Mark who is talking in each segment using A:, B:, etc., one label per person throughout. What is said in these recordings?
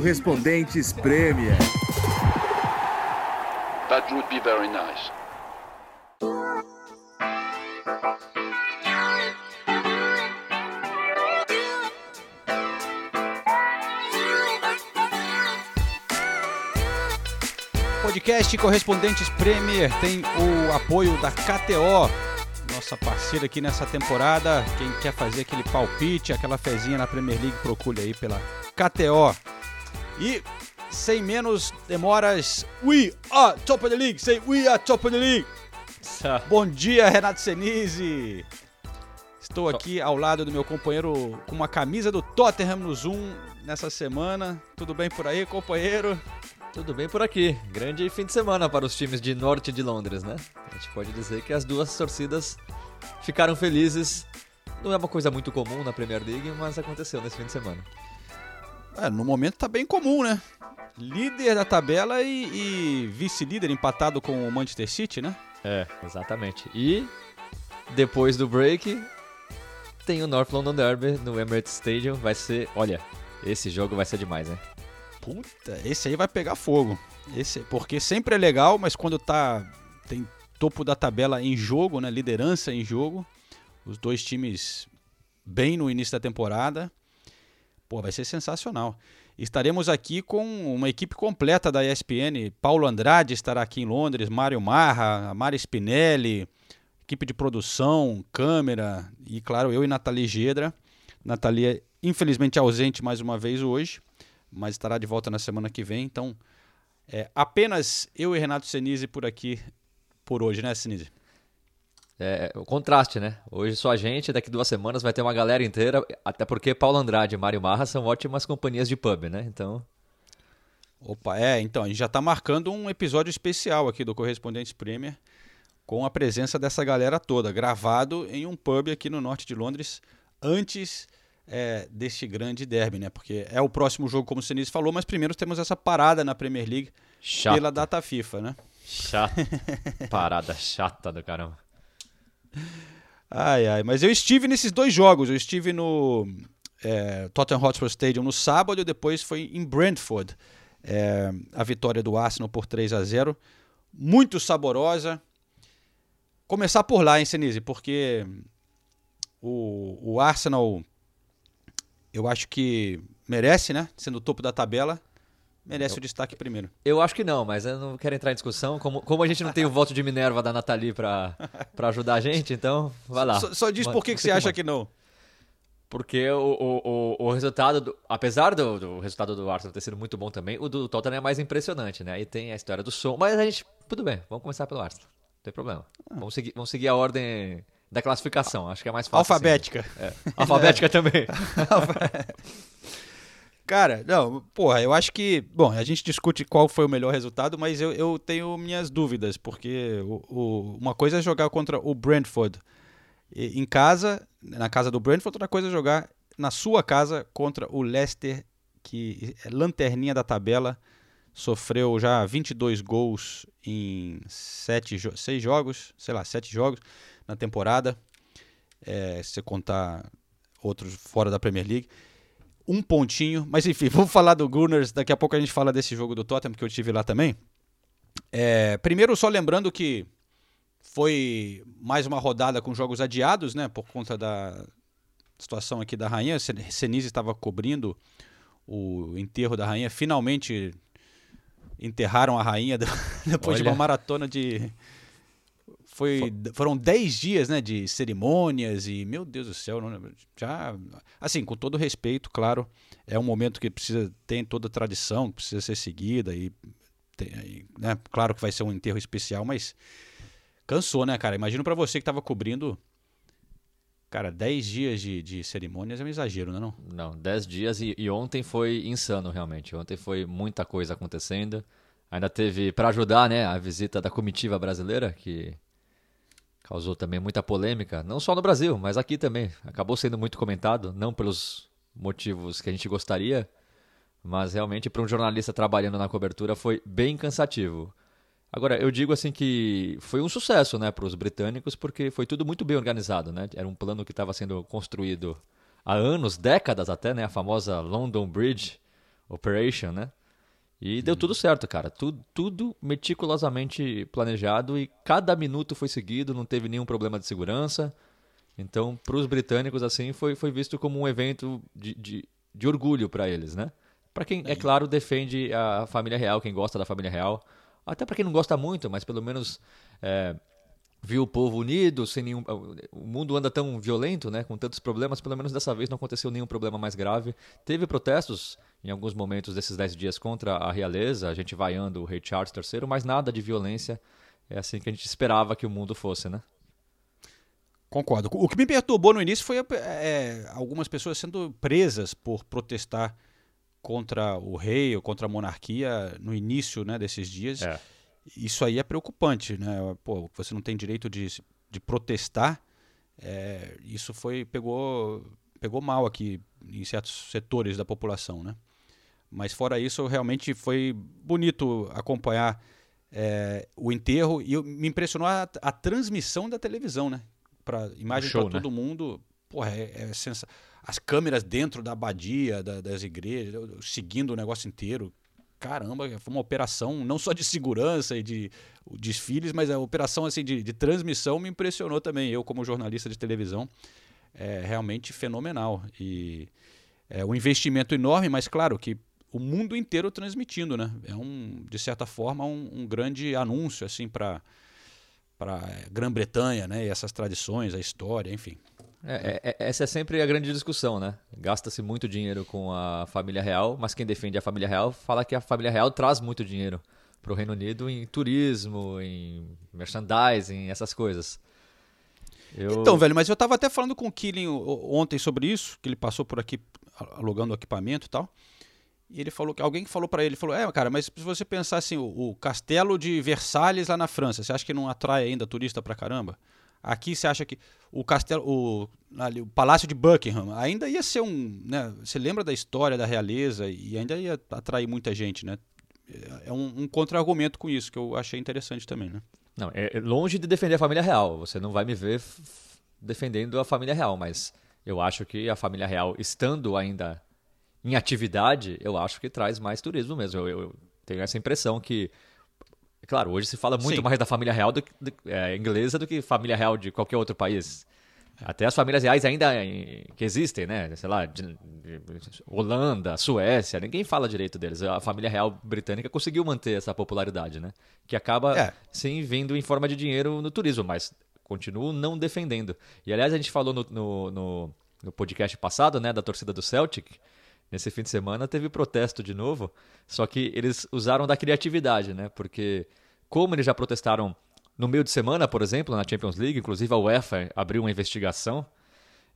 A: Correspondentes Premier.
B: That would be very nice.
C: Podcast Correspondentes Premier tem o apoio da KTO, nossa parceira aqui nessa temporada. Quem quer fazer aquele palpite, aquela fezinha na Premier League, procure aí pela KTO. E sem menos demoras, we are top of the league. Say we are top of the league. Bom dia, Renato Senise. Estou aqui ao lado do meu companheiro com uma camisa do Tottenham no Zoom nessa semana. Tudo bem por aí, companheiro?
D: Tudo bem por aqui. Grande fim de semana para os times de norte de Londres, né? A gente pode dizer que as duas torcidas ficaram felizes. Não é uma coisa muito comum na Premier League, mas aconteceu nesse fim de semana.
C: É, no momento tá bem comum, né? Líder da tabela e, e vice-líder empatado com o Manchester City, né?
D: É, exatamente. E depois do break, tem o North London Derby no Emirates Stadium. Vai ser, olha, esse jogo vai ser demais, né?
C: Puta, esse aí vai pegar fogo. Esse, porque sempre é legal, mas quando tá tem topo da tabela em jogo, né, liderança em jogo, os dois times bem no início da temporada, pô, vai ser sensacional. Estaremos aqui com uma equipe completa da ESPN. Paulo Andrade estará aqui em Londres, Mário Marra, Mari Spinelli, equipe de produção, câmera e, claro, eu e Nathalie Gedra. Nathalie, infelizmente, ausente mais uma vez hoje mas estará de volta na semana que vem. Então, é, apenas eu e Renato Senise por aqui por hoje, né, Senise?
D: É, o contraste, né? Hoje só a gente, daqui duas semanas vai ter uma galera inteira, até porque Paulo Andrade e Mário Marra são ótimas companhias de pub, né? Então.
C: Opa, é, então, a gente já está marcando um episódio especial aqui do Correspondentes Premier com a presença dessa galera toda, gravado em um pub aqui no norte de Londres, antes é, deste grande derby, né? Porque é o próximo jogo, como o Sinise falou, mas primeiro temos essa parada na Premier League Chato. pela data FIFA, né?
D: Chato. Parada chata do caramba.
C: Ai, ai. Mas eu estive nesses dois jogos. Eu estive no é, Tottenham Hotspur Stadium no sábado e depois foi em Brentford. É, a vitória do Arsenal por 3 a 0 Muito saborosa. Começar por lá, hein, Senise? Porque o, o Arsenal eu acho que merece, né? Sendo o topo da tabela, merece eu, o destaque primeiro.
D: Eu acho que não, mas eu não quero entrar em discussão. Como, como a gente não tem o voto de Minerva da Nathalie para ajudar a gente, então vai lá.
C: Só, só diz por que, que você acha que não.
D: Porque o, o, o, resultado, do, apesar do, do, resultado do Arsenal ter sido muito bom também, o do Tottenham é mais impressionante, né? Aí tem a história do som, mas a gente, tudo bem, vamos começar pelo Arsenal, não tem problema. Ah. Vamos, seguir, vamos seguir a ordem da classificação. Acho que é mais fácil.
C: Alfabética.
D: Assim. É. Alfabética também.
C: Cara, não, porra, eu acho que. Bom, a gente discute qual foi o melhor resultado, mas eu, eu tenho minhas dúvidas, porque o, o, uma coisa é jogar contra o Brentford em casa, na casa do Brentford, outra coisa é jogar na sua casa contra o Leicester, que é lanterninha da tabela, sofreu já 22 gols em sete, seis jogos, sei lá, sete jogos na temporada, é, se você contar outros fora da Premier League. Um pontinho, mas enfim, vamos falar do Gunners. Daqui a pouco a gente fala desse jogo do Tottenham que eu tive lá também. É, primeiro, só lembrando que foi mais uma rodada com jogos adiados, né? Por conta da situação aqui da rainha. Senise estava cobrindo o enterro da rainha. Finalmente enterraram a rainha depois Olha. de uma maratona de foi, foram 10 dias né, de cerimônias e, meu Deus do céu, já. Assim, com todo respeito, claro, é um momento que precisa, tem toda a tradição, precisa ser seguida e, tem, né, claro que vai ser um enterro especial, mas cansou, né, cara? Imagino para você que estava cobrindo. Cara, 10 dias de, de cerimônias é um exagero, não é? Não,
D: não 10 dias e, e ontem foi insano, realmente. Ontem foi muita coisa acontecendo. Ainda teve, para ajudar, né, a visita da comitiva brasileira, que causou também muita polêmica, não só no Brasil, mas aqui também. Acabou sendo muito comentado, não pelos motivos que a gente gostaria, mas realmente para um jornalista trabalhando na cobertura foi bem cansativo. Agora, eu digo assim que foi um sucesso né, para os britânicos, porque foi tudo muito bem organizado. Né? Era um plano que estava sendo construído há anos, décadas até, né? A famosa London Bridge Operation, né? E deu tudo certo, cara. Tudo, tudo meticulosamente planejado e cada minuto foi seguido, não teve nenhum problema de segurança. Então, para os britânicos, assim, foi, foi visto como um evento de, de, de orgulho para eles, né? Para quem, é claro, defende a família real, quem gosta da família real. Até para quem não gosta muito, mas pelo menos é, viu o povo unido, sem nenhum. O mundo anda tão violento, né? Com tantos problemas, pelo menos dessa vez não aconteceu nenhum problema mais grave. Teve protestos em alguns momentos desses 10 dias contra a realeza, a gente vaiando o rei Charles III, mas nada de violência. É assim que a gente esperava que o mundo fosse, né?
C: Concordo. O que me perturbou no início foi é, algumas pessoas sendo presas por protestar contra o rei ou contra a monarquia no início né, desses dias. É. Isso aí é preocupante, né? Pô, você não tem direito de, de protestar. É, isso foi pegou pegou mal aqui em certos setores da população, né? Mas fora isso, realmente foi bonito acompanhar é, o enterro e me impressionou a, a, transmissão da televisão, né? Para imagem para todo né? mundo. Porra, é, é sensacional as câmeras dentro da abadia, da, das igrejas, seguindo o negócio inteiro. Caramba, foi uma operação não só de segurança e de desfiles, mas a operação assim de, de transmissão me impressionou também. Eu, como jornalista de televisão, é realmente fenomenal. E é um investimento enorme, mas claro que o mundo inteiro transmitindo, né? É um, de certa forma, um, um grande anúncio assim para para Grã-Bretanha, né? E essas tradições, a história, enfim.
D: É, é, essa é sempre a grande discussão, né? Gasta-se muito dinheiro com a família real, mas quem defende a família real fala que a família real traz muito dinheiro para o Reino Unido em turismo, em merchandising, essas coisas.
C: Eu... Então, velho, mas eu estava até falando com o Killing ontem sobre isso, que ele passou por aqui alugando o equipamento e tal. E ele falou que alguém falou para ele, falou: "É, cara, mas se você pensar assim, o, o, castelo de Versalhes lá na França, você acha que não atrai ainda turista pra caramba?" Aqui você acha que o castelo, o, ali, o palácio de Buckingham ainda ia ser um, né? Você lembra da história da realeza e ainda ia atrair muita gente, né? É um, um contra-argumento com isso que eu achei interessante também, né?
D: Não, é longe de defender a família real. Você não vai me ver defendendo a família real, mas eu acho que a família real estando ainda em atividade, eu acho que traz mais turismo mesmo. Eu, eu tenho essa impressão que Claro, hoje se fala muito Sim. mais da família real do, do, é, inglesa do que família real de qualquer outro país. Até as famílias reais ainda que existem, né? Sei lá, de, de Holanda, Suécia, ninguém fala direito deles. A família real britânica conseguiu manter essa popularidade, né? Que acaba, é. sim, vindo em forma de dinheiro no turismo, mas continuo não defendendo. E aliás, a gente falou no, no, no, no podcast passado, né, da torcida do Celtic. Nesse fim de semana teve protesto de novo, só que eles usaram da criatividade, né? Porque como eles já protestaram no meio de semana, por exemplo, na Champions League, inclusive a UEFA abriu uma investigação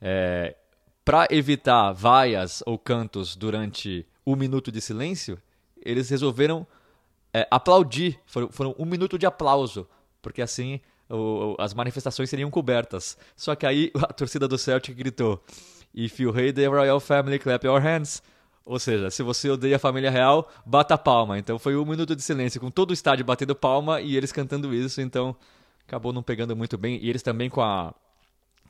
D: é, para evitar vaias ou cantos durante um minuto de silêncio, eles resolveram é, aplaudir, foram, foram, um minuto de aplauso, porque assim o, as manifestações seriam cobertas. Só que aí a torcida do Celtic gritou: If you hate the royal family, clap your hands. Ou seja, se você odeia a família real, bata palma. Então foi um minuto de silêncio com todo o estádio batendo palma e eles cantando isso. Então acabou não pegando muito bem. E eles também com a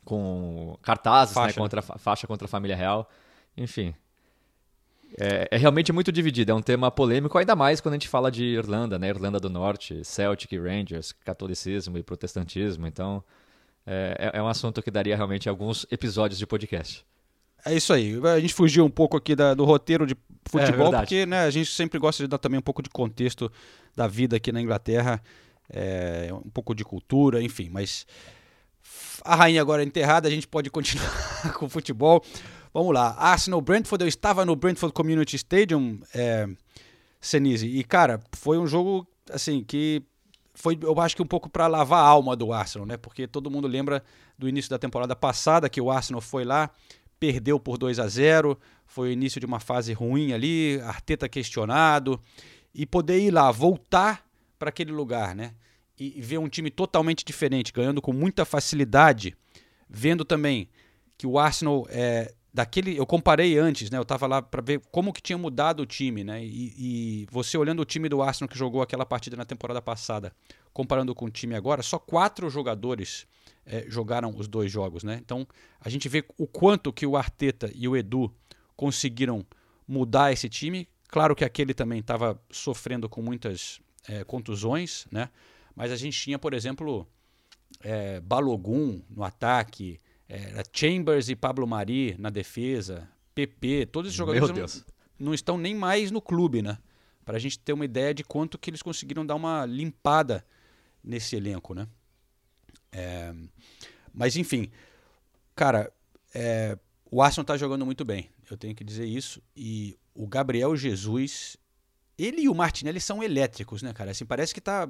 D: com cartazes, né, faixa. Né, contra faixa contra a família real. Enfim, é, é, realmente muito dividido. É um tema polêmico, ainda mais quando a gente fala de Irlanda, né? Irlanda do Norte, Celtic, Rangers, catolicismo e protestantismo. Então é, é, é um assunto que daria realmente alguns episódios de podcast.
C: É isso aí. A gente fugiu um pouco aqui da, do roteiro de futebol, é porque né, a gente sempre gosta de dar também um pouco de contexto da vida aqui na Inglaterra, é, um pouco de cultura, enfim. Mas a rainha agora é enterrada, a gente pode continuar com o futebol. Vamos lá. Arsenal Brentford, eu estava no Brentford Community Stadium, é, Senise, e cara, foi um jogo assim que foi, eu acho que um pouco para lavar a alma do Arsenal, né? Porque todo mundo lembra do início da temporada passada que o Arsenal foi lá, perdeu por 2 a 0 foi o início de uma fase ruim ali, Arteta questionado, e poder ir lá, voltar para aquele lugar, né? E, ver um time totalmente diferente, ganhando com muita facilidade, vendo também que o Arsenal é, daquele eu comparei antes, né? Eu estava lá para ver como que tinha mudado o time, né? E, e, você olhando o time do Arsenal que jogou aquela partida na temporada passada, comparando com o time agora, só quatro jogadores é, jogaram os dois jogos, né? Então a gente vê o quanto que o Arteta e o Edu conseguiram mudar esse time. Claro que aquele também estava sofrendo com muitas é, contusões, né? Mas a gente tinha, por exemplo, é, Balogun no ataque, é, Chambers e Pablo Mari na defesa, PP, todos esses jogadores não, não, estão nem mais no clube, né? Para a gente ter uma ideia de quanto que eles conseguiram dar uma limpada nesse elenco, né? É, mas enfim, cara, é, o Arsenal está jogando muito bem, eu tenho que dizer isso. E o Gabriel Jesus, ele e o Martinelli são elétricos, né, cara? Assim, parece que tá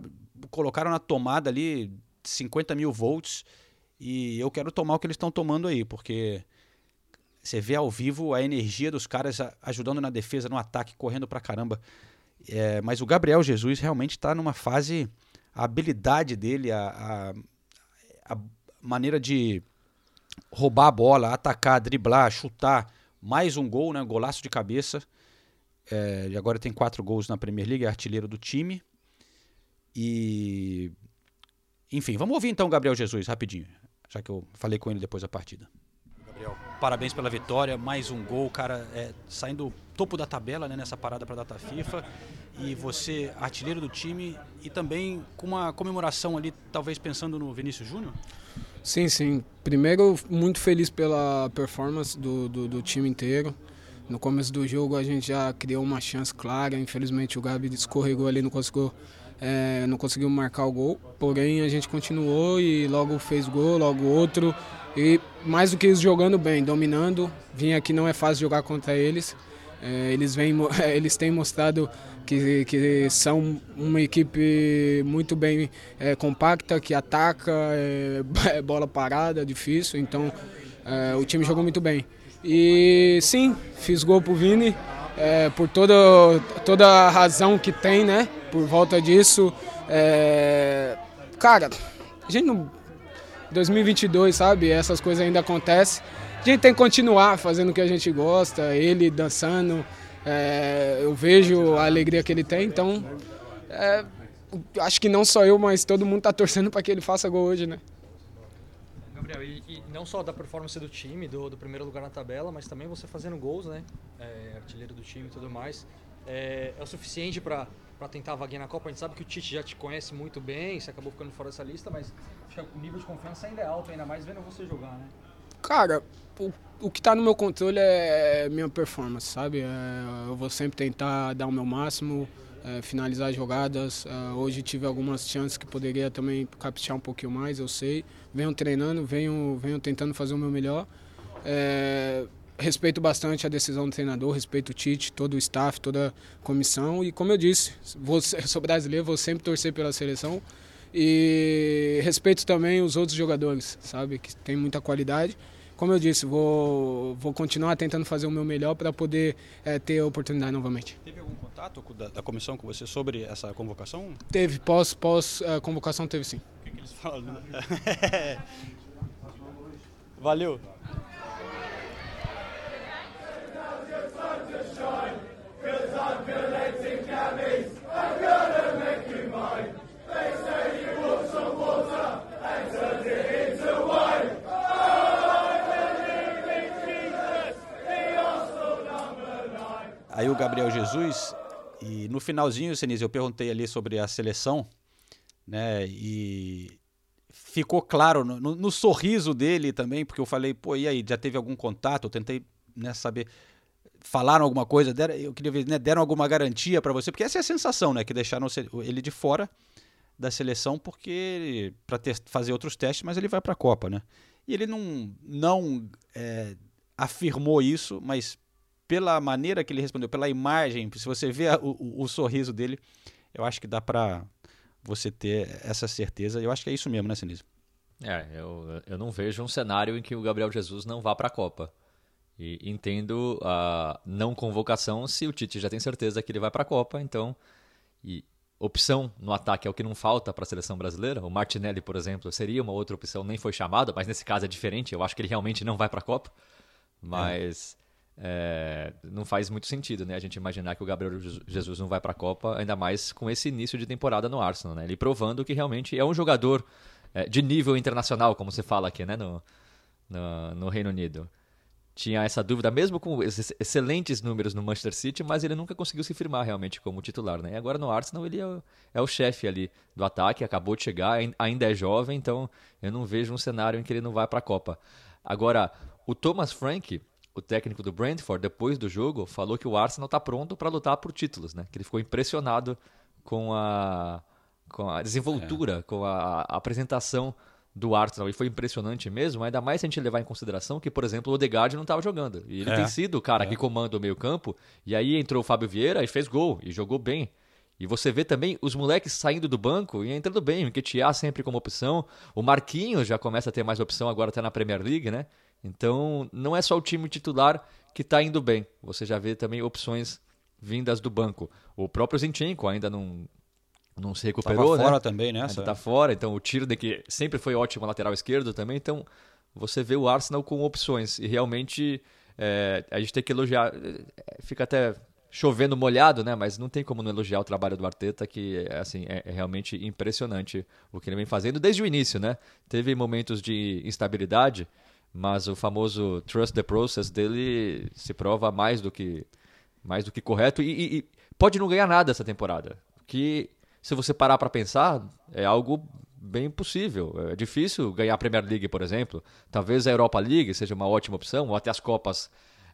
C: colocaram na tomada ali 50 mil volts e eu quero tomar o que eles estão tomando aí, porque você vê ao vivo a energia dos caras ajudando na defesa, no ataque, correndo pra caramba. É, mas o Gabriel Jesus realmente está numa fase. A habilidade dele, a, a, a, maneira de roubar a bola, atacar, driblar, chutar. Mais um gol, né? Golaço de cabeça. É, e agora tem quatro gols na Premier League, é artilheiro do time. E. Enfim, vamos ouvir então o Gabriel Jesus rapidinho, já que eu falei com ele depois da partida. Gabriel, parabéns pela vitória, mais um gol, cara, é, saindo topo da tabela né, nessa parada para a data FIFA. E você, artilheiro do time, e também com uma comemoração ali, talvez pensando no Vinícius Júnior?
A: Sim, sim. Primeiro, muito feliz pela performance do, do, do, time inteiro. No começo do jogo a gente já criou uma chance clara, infelizmente o Gabi escorregou ali, não conseguiu, é, não conseguiu marcar o gol. Porém a gente continuou e logo fez gol, logo outro. E mais do que isso, jogando bem, dominando. Vim aqui não é fácil jogar contra eles. É, eles, vêm, eles têm mostrado que, que são uma equipe muito bem é, compacta, que ataca, é, bola parada, difícil, então é, o time jogou muito bem. E sim, fiz gol pro Vini, é, por toda, toda a razão que tem, né? Por volta disso. É, cara, a gente não. 2022, sabe? Essas coisas ainda acontecem. A gente tem que continuar fazendo o que a gente gosta, ele dançando, é, eu vejo a alegria que ele tem, então é, acho que não só eu, mas todo mundo está torcendo para que ele faça gol hoje, né?
E: Gabriel, e, e, não só da performance do time, do, do, primeiro lugar na tabela, mas também você fazendo gols, né? É, artilheiro do time e tudo mais. É, é o suficiente para tentar a vaguinha na Copa? A gente sabe que o Tite já te conhece muito bem, você acabou ficando fora dessa lista, mas o nível de confiança ainda é alto, ainda mais vendo você jogar, né?
A: Cara, o, o que está no meu controle é minha performance, sabe? É, eu vou sempre tentar dar o meu máximo, é, finalizar as jogadas. É, hoje tive algumas chances que poderia também caprichar um pouquinho mais, eu sei. Venho treinando, venho, venho tentando fazer o meu melhor. É, respeito bastante a decisão do treinador, respeito o Tite, todo o staff, toda a comissão. E como eu disse, vou, eu sou brasileiro, vou sempre torcer pela seleção. E respeito também os outros jogadores, sabe? Que tem muita qualidade como eu disse, vou, vou continuar tentando fazer o meu melhor para poder é, ter a oportunidade novamente.
C: Teve algum contato da, da, comissão com você sobre essa convocação?
A: Teve, pós, pós uh, convocação teve sim.
C: O que, que eles falam? Valeu. Aí o Gabriel Jesus, e no finalzinho, Senise, eu perguntei ali sobre a seleção, né? E ficou claro no, no, no, sorriso dele também, porque eu falei, pô, e aí, já teve algum contato? Eu tentei né, saber. Falaram alguma coisa, deram, eu queria ver, né, deram alguma garantia para você, porque essa é a sensação, né? Que deixaram ele de fora da seleção porque para fazer outros testes, mas ele vai para a Copa, né? E ele não, não é, afirmou isso, mas pela maneira que ele respondeu, pela imagem, se você vê o, o, o sorriso dele, eu acho que dá para você ter essa certeza. Eu acho que é isso mesmo, né, Sinise?
D: É, eu, eu não vejo um cenário em que o Gabriel Jesus não vá para a Copa. E entendo a não convocação se o Tite já tem certeza que ele vai para a Copa, então e opção no ataque é o que não falta para a seleção brasileira. O Martinelli, por exemplo, seria uma outra opção, nem foi chamado, mas nesse caso é diferente. Eu acho que ele realmente não vai para a Copa. Mas é é, não faz muito sentido, né? A gente imaginar que o Gabriel Jesus não vai para a Copa, ainda mais com esse início de temporada no Arsenal, né? Ele provando que realmente é um jogador é, de nível internacional, como se fala aqui, né, no, no, no Reino Unido. Tinha essa dúvida, mesmo com esses excelentes números no Manchester City, mas ele nunca conseguiu se firmar realmente como titular. Né? E agora no Arsenal ele é o, é o chefe ali do ataque, acabou de chegar, ainda é jovem, então eu não vejo um cenário em que ele não vai para a Copa. Agora, o Thomas Frank, o técnico do Brentford, depois do jogo, falou que o Arsenal está pronto para lutar por títulos, né? Que ele ficou impressionado com a, com a desenvoltura, é. com a, a, apresentação do Arsenal. E foi impressionante mesmo, ainda mais se a gente levar em consideração que, por exemplo, o Odegaard não estava jogando. E ele é. tem sido o cara é. que comanda o meio campo. E aí entrou o Fábio Vieira e fez gol, e jogou bem. E você vê também os moleques saindo do banco e entrando bem. O Nketiah sempre como opção. O Marquinhos já começa a ter mais opção agora até na Premier League, né? Então, não é só o time titular que está indo bem. Você já vê também opções vindas do banco. O próprio Zinchenko ainda não, não se recuperou,
C: Tava
D: né?
C: fora também, né?
D: Ainda tá fora, então o tiro de que sempre foi ótimo lateral esquerdo também, então você vê o Arsenal com opções e realmente é, a gente tem que elogiar, é, fica até chovendo molhado, né? Mas não tem como não elogiar o trabalho do Arteta, que assim é, é, realmente impressionante o que ele vem fazendo desde o início, né? Teve momentos de instabilidade, mas o famoso trust the process dele se prova mais do que mais do que correto e, e pode não ganhar nada essa temporada, que se você parar para pensar é algo bem possível. É difícil ganhar a Premier League, por exemplo. Talvez a Europa League seja uma ótima opção, ou até as copas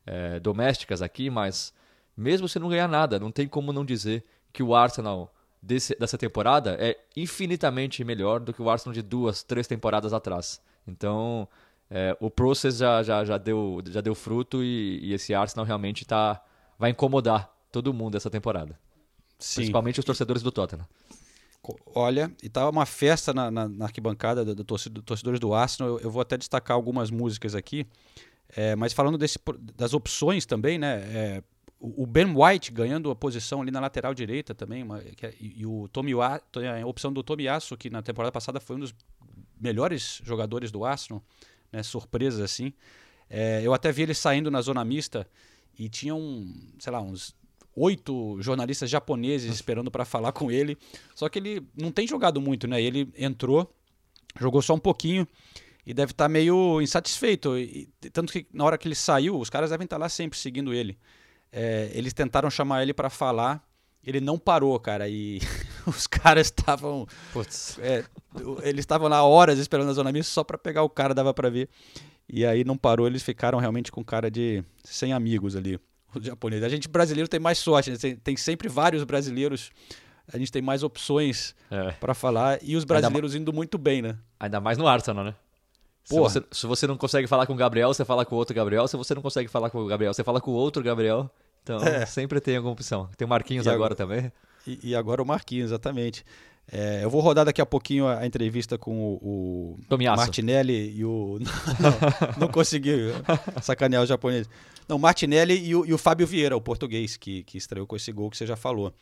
D: é, domésticas aqui, mas mesmo se não ganhar nada, não tem como não dizer que o Arsenal desse, dessa temporada é infinitamente melhor do que o Arsenal de duas, três temporadas atrás. Então, é, o process já, já, já, deu, já deu fruto e, e esse Arsenal realmente tá, vai incomodar todo mundo essa temporada. Sim. Principalmente os torcedores do Tottenham.
C: Olha, e tava uma festa na, na, na arquibancada do, do, do, torcedores do Arsenal. Eu, eu, vou até destacar algumas músicas aqui. É, mas falando desse, das opções também, né? É, o Ben White ganhando a posição ali na lateral direita também, uma, é, e, o Tommy a opção do Tomiyasu, que na temporada passada foi um dos melhores jogadores do Arsenal né, surpresas assim. É, eu até vi ele saindo na zona mista e tinha um, sei lá, uns oito jornalistas japoneses esperando para falar com ele. Só que ele não tem jogado muito, né? Ele entrou, jogou só um pouquinho e deve estar tá meio insatisfeito. E, tanto que na hora que ele saiu, os caras devem estar tá lá sempre seguindo ele. É, eles tentaram chamar ele para falar, ele não parou, cara. E os caras estavam. É, eles estavam lá horas esperando a zona mista só para pegar o cara, dava para ver. E aí não parou, eles ficaram realmente com cara de sem amigos ali, os japoneses. A gente brasileiro tem mais sorte, né? tem, tem, sempre vários brasileiros. A gente tem mais opções é. para falar e os brasileiros indo muito bem, né?
D: Ainda mais no Arsenal, né? Se você, se você, não consegue falar com o Gabriel, você fala com o outro Gabriel. Se você não consegue falar com o Gabriel, você fala com o outro Gabriel. Então, é. sempre tem alguma opção. Tem o Marquinhos agora, agora, também.
C: E, e, agora o Marquinhos, exatamente. É, eu vou rodar daqui a pouquinho a, a entrevista com o, o Martinelli e o. Não, não consegui sacanear o japonês. Não, Martinelli e o, e o Fábio Vieira, o português, que, que estreou com esse gol que você já falou.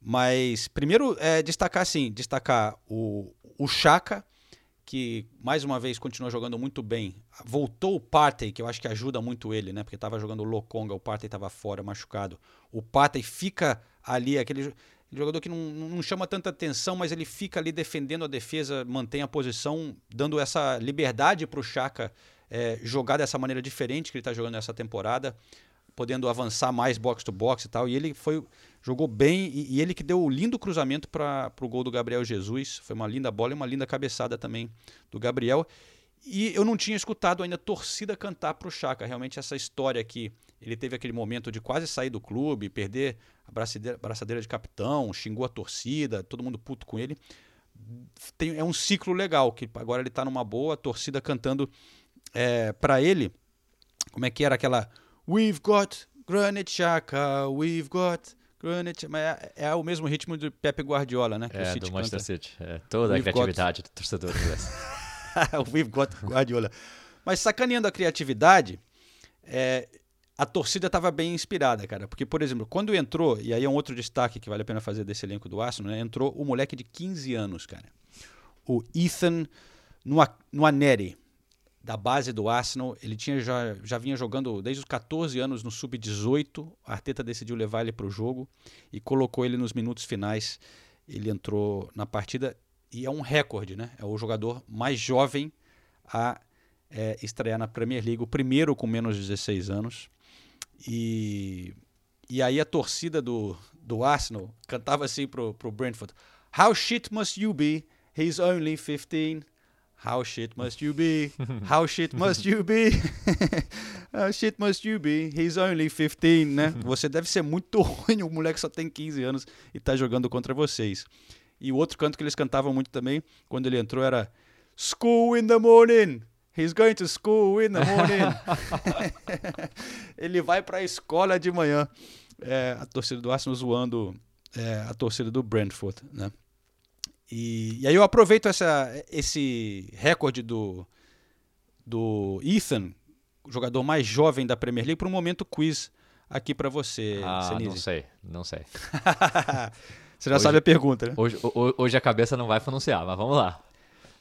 C: Mas primeiro é destacar assim, destacar o, o Chaka, que mais uma vez continua jogando muito bem. Voltou o Partey, que eu acho que ajuda muito ele, né? Porque estava jogando o Lokonga, o Partey estava fora, machucado. O Partey fica ali, aquele jogador que não, não chama tanta atenção, mas ele fica ali defendendo a defesa, mantém a posição, dando essa liberdade para o Chaka é, jogar dessa maneira diferente que ele está jogando nessa temporada, podendo avançar mais box to box e tal. E ele foi jogou bem e, e ele que deu o lindo cruzamento para o gol do Gabriel Jesus. Foi uma linda bola e uma linda cabeçada também do Gabriel. E eu não tinha escutado ainda torcida cantar para o Chaka. Realmente essa história aqui, ele teve aquele momento de quase sair do clube, perder a braçadeira, braçadeira de capitão, xingou a torcida, todo mundo puto com ele. Tem, é um ciclo legal, que agora ele está numa boa, a torcida cantando é, para ele. Como é que era aquela We've got Granite Chaka, we've got Granite. Mas é, é, o mesmo ritmo do Pepe Guardiola, né?
D: Que é, do Manchester canta. City. É, toda we've a criatividade got... do torcedor inglês.
C: we've got Guardiola. Mas sacaneando a criatividade, é, a torcida estava bem inspirada, cara. Porque, por exemplo, quando entrou, e aí é um outro destaque que vale a pena fazer desse elenco do Arsenal, né? Entrou o moleque de 15 anos, cara. O Ethan Nuaneri, da base do Arsenal. Ele tinha já, já vinha jogando desde os 14 anos no Sub-18. A Arteta decidiu levar ele para o jogo e colocou ele nos minutos finais. Ele entrou na partida e é um recorde, né? É o jogador mais jovem a é, estrear na Premier League, o primeiro com menos de 16 anos. E, e aí a torcida do, do Arsenal cantava assim pro, pro Brentford: How shit must you be? He's only 15. How shit must you be? How shit must you be? How shit must you be? He's only 15, né? Você deve ser muito ruim, o moleque só tem 15 anos e tá jogando contra vocês. E o outro canto que eles cantavam muito também, quando ele entrou, era School in the morning. He's going to school in the morning. ele vai para a escola de manhã. É, a torcida do Arsenal zoando é, a torcida do Brentford, né? E, e aí eu aproveito essa, esse recorde do, do Ethan, o jogador mais jovem da Premier League, para um momento quiz aqui para você,
D: Ah,
C: Senise.
D: não sei, não sei.
C: você já
D: Hoje-
C: sabe a pergunta, né?
D: Hoje, ho- hoje a cabeça não vai pronunciar, mas vamos lá.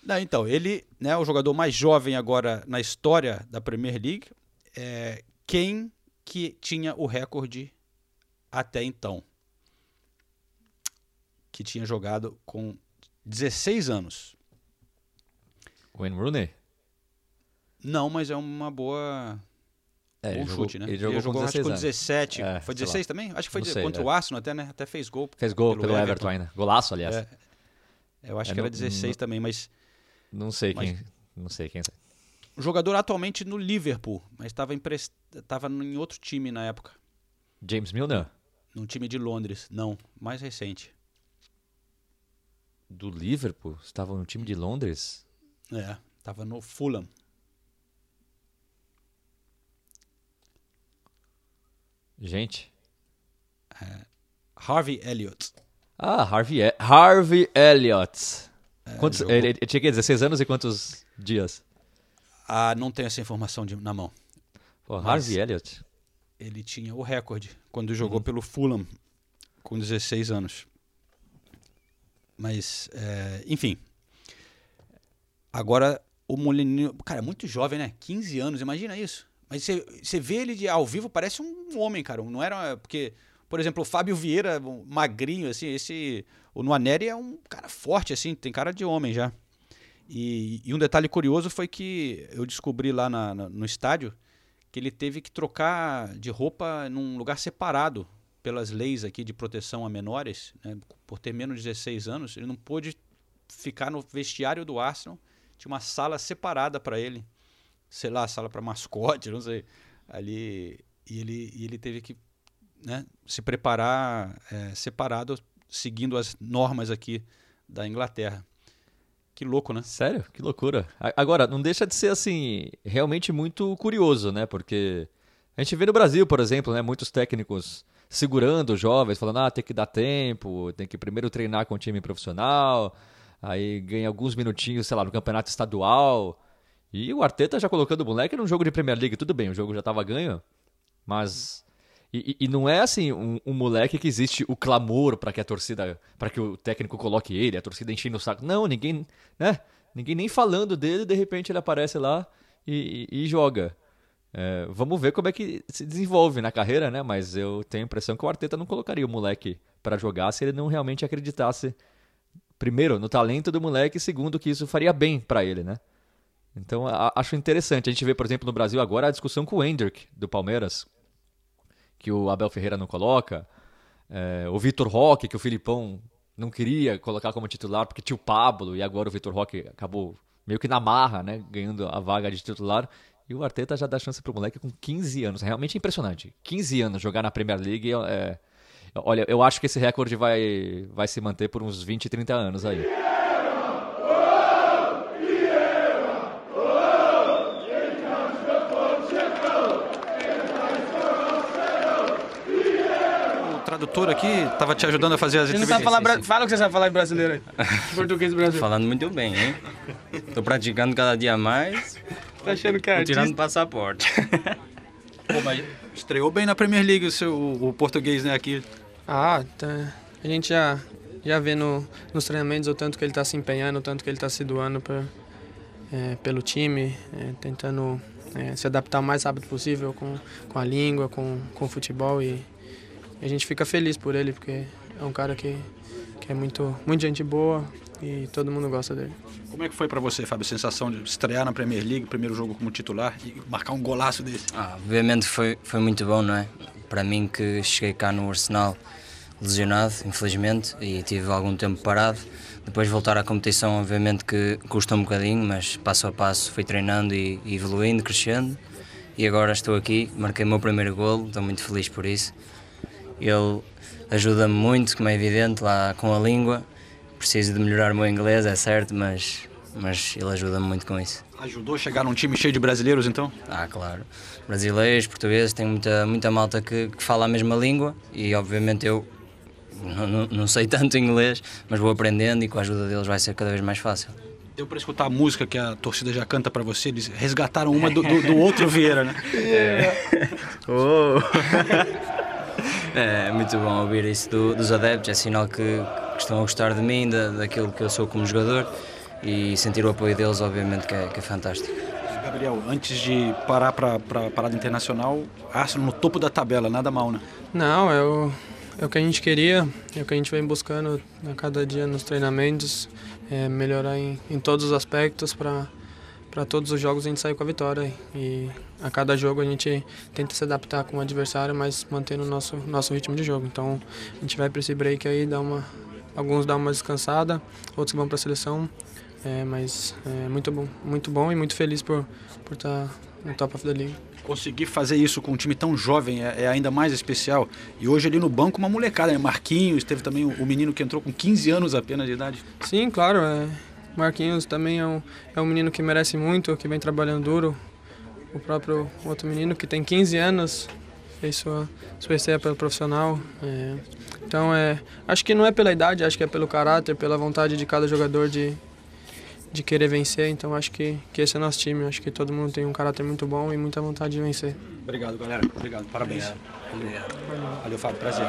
C: Não, então, ele né, é o jogador mais jovem agora na história da Premier League. É, quem que tinha o recorde até então? Que tinha jogado com 16 anos.
D: Wayne Rooney?
C: Não, mas é uma boa.
D: É,
C: bom
D: ele jogou,
C: chute, né?
D: ele jogou, com
C: acho que
D: 16
C: com
D: anos.
C: 17.
D: É,
C: foi
D: sei
C: 16 também? Acho que foi
D: sei,
C: contra
D: é.
C: o Arsenal até, né? Até fez gol.
D: Fez gol
C: pelo
D: pelo,
C: Everton.
D: Everton. ainda. Golaço, aliás.
C: É, eu acho
D: É,
C: que era
D: não-
C: 16
D: não-
C: também, mas
D: Não sei
C: Mas-
D: quem. Não sei quem.
C: jogador atualmente no Liverpool, mas estava emprest... tava em outro time na época.
D: James Milner?
C: Num time de Londres. Não, mais recente.
D: Do Liverpool? Estava no time de Londres?
C: É, tava no Fulham.
D: Gente.
C: Harvey Elliott.
D: Ah, Harvey, E- Harvey Elliott. Quantos,
C: jogou-
D: ele, ele tinha que 16 anos e quantos dias?
C: Ah, não tenho essa informação de- na mão.
D: Pô, Harvey Elliott.
C: Ele tinha o recorde quando jogou
D: Uhum.
C: pelo Fulham com 16 anos. Mas, é, enfim. Agora, o Molininho. Cara, é muito jovem, né? 15 anos, imagina isso. Mas você vê ele de, ao vivo, parece um homem, cara. Não era. Porque, por exemplo, o Fábio Vieira, um magrinho, assim, esse. O Nuaneri é um cara forte, assim, tem cara de homem já. E, e um detalhe curioso foi que eu descobri lá na- na- no estádio que ele teve que trocar de roupa num lugar separado pelas leis aqui de proteção a menores, né? por ter menos de 16 anos, ele não pôde ficar no vestiário do Arsenal, tinha uma sala separada para ele, sei lá, sala para mascote, não sei, ali, e ele, e ele teve que né, se preparar é, separado, seguindo as normas aqui da Inglaterra. Que louco, né?
D: Sério? Que loucura. Agora, não deixa de ser, assim, realmente muito curioso, né? Porque a gente vê no Brasil, por exemplo, né? Muitos técnicos segurando os jovens, falando, ah, tem que dar tempo, tem que primeiro treinar com o time profissional, aí ganha alguns minutinhos, sei lá, no campeonato estadual. E o Arteta já colocando o moleque num jogo de Premier League. Tudo bem, o jogo já tava ganho, mas... E, e- e não é assim um, um moleque que existe o clamor para que a torcida, para que o técnico coloque ele, a torcida enchendo o saco. Não, ninguém, né? Ninguém nem falando dele, de repente ele aparece lá e, e- e joga. É, vamos ver como é que se desenvolve na carreira, né? Mas eu tenho a impressão que o Arteta não colocaria o moleque para jogar se ele não realmente acreditasse, primeiro, no talento do moleque, e segundo, que isso faria bem para ele, né? Então a- acho interessante. A gente vê, por exemplo, no Brasil agora a discussão com o Hendrick, do Palmeiras, que o Abel Ferreira não coloca. É, o Vitor Roque, que o Filipão não queria colocar como titular porque tinha o Pablo, e agora o Vitor Roque acabou meio que na marra, né? Ganhando a vaga de titular. E o Arteta já dá chance pro moleque com 15 anos. Realmente impressionante. 15 anos jogar na Premier League é. Olha, eu acho que esse recorde vai, vai se manter por uns 20, 30 anos aí.
C: Tradutor aqui estava te ajudando a fazer as
A: Você não
C: entrevistas.
A: sabe falar bra... Fala o que você sabe falar em brasileiro aí. Português do Brasil.
F: Falando muito bem, hein? Tô praticando cada dia mais,
A: Tá achando que é
F: tirando passaporte.
C: Pô, mas estreou bem na Premier League o, seu, o português, né, aqui.
A: Ah, tá. a gente já, já vê no, nos treinamentos o tanto que ele está se empenhando, o tanto que ele está se doando pra, é, pelo time, é, tentando é, se adaptar o mais rápido possível com, com a língua, com, com o futebol e a gente fica feliz por ele, porque é um cara que, que é muito, muito gente boa
G: e todo mundo gosta dele.
C: Como é que foi para você, Fábio, a sensação de estrear na Premier League, primeiro jogo como titular e marcar um golaço desse?
F: Ah, obviamente foi, foi muito bom, não é? Para mim que cheguei cá no Arsenal lesionado, infelizmente, e tive algum tempo parado. Depois voltar à competição, obviamente que custa um bocadinho, mas passo a passo fui treinando e, e evoluindo, crescendo. E agora estou aqui, marquei o meu primeiro golo, estou muito feliz por isso. Ele ajuda-me muito, como é evidente, lá com a língua. Preciso de melhorar o meu inglês, é certo, mas, mas ele ajuda-me muito com isso.
C: Ajudou a chegar num time cheio de brasileiros, então?
F: Ah, claro. Brasileiros, portugueses, tem muita, muita malta que, que fala a mesma língua e, obviamente, eu não, não, não sei tanto inglês, mas vou aprendendo e com a ajuda deles vai ser cada vez mais fácil.
C: Deu para escutar a música que a torcida já canta para você? Eles resgataram uma do, do, do outro Vieira, né?
F: É. Oh. É muito bom ouvir isso do, dos adeptos, é sinal que, que, estão a gostar de mim, da, daquilo que eu sou como jogador e sentir o apoio deles, obviamente, que é, que é fantástico.
C: Gabriel, antes de parar para a parada internacional, Arsenal no topo da tabela, nada mal, né?
G: Não, eu, é o que a gente queria, é o que a gente vem buscando a cada dia nos treinamentos, é melhorar em, em todos os aspectos para para todos os jogos a gente sair com a vitória e a cada jogo a gente tenta se adaptar com o adversário, mas mantendo o nosso nosso ritmo de jogo. Então a gente vai para esse break aí, dá uma alguns dão uma descansada, outros vão para a seleção, é, mas é muito bom, muito bom e muito feliz por por estar tá no top of the league.
C: Conseguir fazer isso com um time tão jovem é, é, ainda mais especial. E hoje ali no banco uma molecada, né? Marquinhos, teve também o, o menino que entrou com 15 anos apenas de idade.
G: Sim, claro. É. Marquinhos também é um, é um menino que merece muito, que vem trabalhando duro. O próprio outro menino que tem 15 anos, fez sua, sua estreia pelo profissional. É. Então, é, acho que não é pela idade, acho que é pelo caráter, pela vontade de cada jogador de, de querer vencer. Então acho que, que esse é nosso time. Acho que todo mundo tem um caráter muito bom e muita vontade de vencer.
C: Obrigado, galera. Obrigado. Parabéns. Obrigado. Valeu, Fábio. Prazer.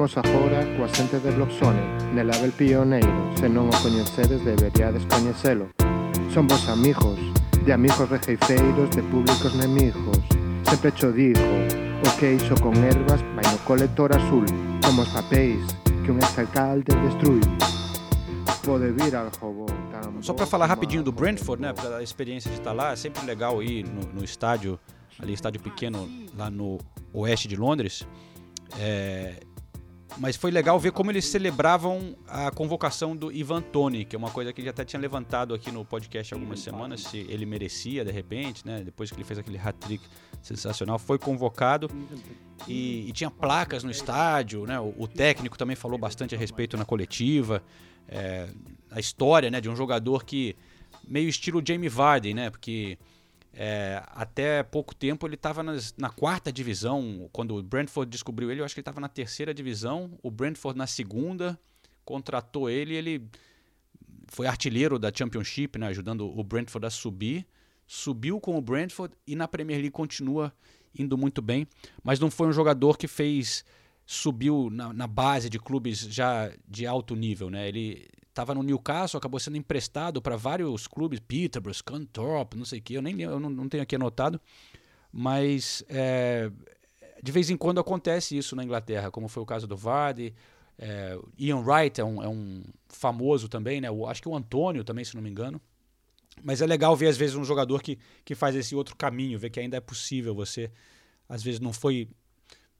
H: Imos agora coa xente de Bloxone, nel label pioneiro, se non o coñecedes deberíades coñecelo. Son vos amigos, de amigos rejeifeiros, de públicos nemigos. Sempre cho digo, o queixo con ervas vai no colector azul, como os papéis que un exalcalde destrui. Pode vir al jogo
C: Só para falar rapidinho do Brentford, né, pela experiência de estar lá, é sempre legal ir no, no estádio, ali estádio pequeno lá no oeste de Londres. É, mas foi legal ver como eles celebravam a convocação do Ivan Toni, que é uma coisa que ele até tinha levantado aqui no podcast algumas semanas, se ele merecia de repente, né? Depois que ele fez aquele hat-trick sensacional, foi convocado e, e, tinha placas no estádio, né? O, o, técnico também falou bastante a respeito na coletiva, é, a história, né, de um jogador que meio estilo Jamie Vardy, né? Porque é, até pouco tempo ele estava na quarta divisão. Quando o Brentford descobriu ele, eu acho que ele estava na terceira divisão. O Brentford na segunda contratou ele. Ele foi artilheiro da Championship, né, ajudando o Brentford a subir. Subiu com o Brentford e na Premier League continua indo muito bem. Mas não foi um jogador que fez subiu na, na base de clubes já de alto nível, né? Ele estava no Newcastle, acabou sendo emprestado para vários clubes, Peterborough, Scunthorpe, não sei o que, eu nem eu não, não tenho aqui anotado, mas é, de vez em quando acontece isso na Inglaterra, como foi o caso do Vardy, é, Ian Wright é um, é um, famoso também, né? O, acho que o Antônio também, se não me engano. Mas é legal ver, às vezes, um jogador que, que faz esse outro caminho, ver que ainda é possível você. Às vezes não foi.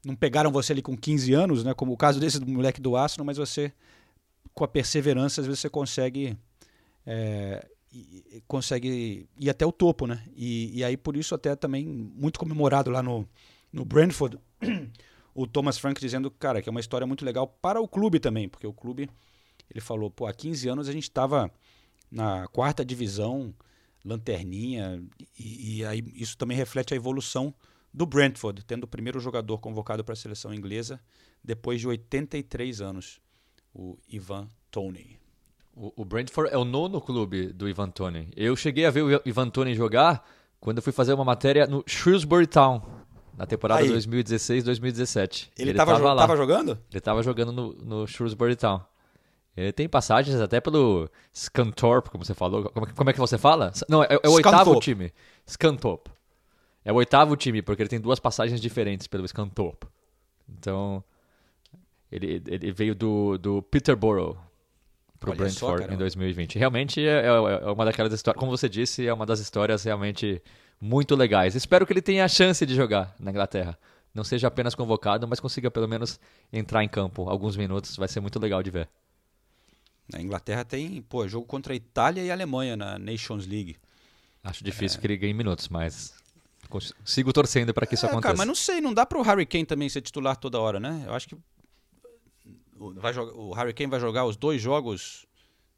C: Não pegaram você ali com 15 anos, né? Como o caso desse moleque do Arsenal, mas você com a perseverança, às vezes você consegue é, consegue ir até o topo, né? E, e, aí por isso até também muito comemorado lá no, no Brentford, o Thomas Frank dizendo, cara, que é uma história muito legal para o clube também, porque o clube, ele falou, pô, há 15 anos a gente estava na quarta divisão, lanterninha, e, e, aí isso também reflete a evolução do Brentford, tendo o primeiro jogador convocado para a seleção inglesa depois de 83 anos o Ivan Tony.
D: O, o Brentford é o nono clube do Ivan Tony. Eu cheguei a ver o Ivan Tony jogar quando eu fui fazer uma matéria no Shrewsbury Town, na temporada 2016-2017.
C: Ele estava jo
D: lá.
C: jogando?
D: Ele estava jogando no, no Shrewsbury Town. Ele tem passagens até pelo Scunthorpe, como você falou. Como, como é que você fala? Não, é, é o oitavo time. Scunthorpe. É o oitavo time, porque ele tem duas passagens diferentes pelo Scunthorpe. Então, ele, ele veio do, do Peterborough
C: Olha só,
D: Brentford
C: cara.
D: em 2020. Realmente é, é- é uma daquelas histórias, como você disse, é uma das histórias realmente muito legais. Espero que ele tenha a chance de jogar na Inglaterra. Não seja apenas convocado, mas consiga pelo menos entrar em campo alguns minutos. Vai ser muito legal de ver.
C: A Inglaterra tem, pô, jogo contra a Itália e a Alemanha na Nations League.
D: Acho difícil
C: É.
D: que ele ganhe minutos, mas sigo torcendo para que isso
C: É,
D: aconteça.
C: cara, mas não sei, não dá pro Harry Kane também ser titular toda hora, né? Eu acho que o, vai jogar, o Harry Kane vai jogar os dois jogos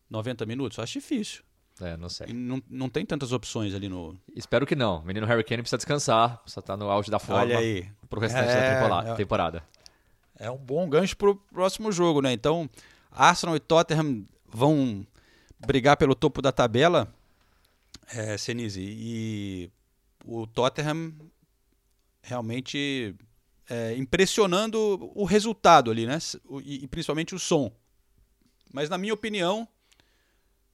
C: 90 minutos. Acho difícil.
D: É, não sei.
C: Não, não tem tantas opções ali no.
D: Espero que não. O menino Harry Kane precisa descansar, precisa estar no auge da forma
C: Olha aí.
D: pro restante
C: É,
D: da temporada,
C: é.
D: temporada.
C: É um bom gancho pro próximo jogo, né? Então, Arsenal e Tottenham vão brigar pelo topo da tabela, é, Senise. E o Tottenham realmente é, impressionando o resultado ali, né? E, e principalmente o som. Mas, na minha opinião,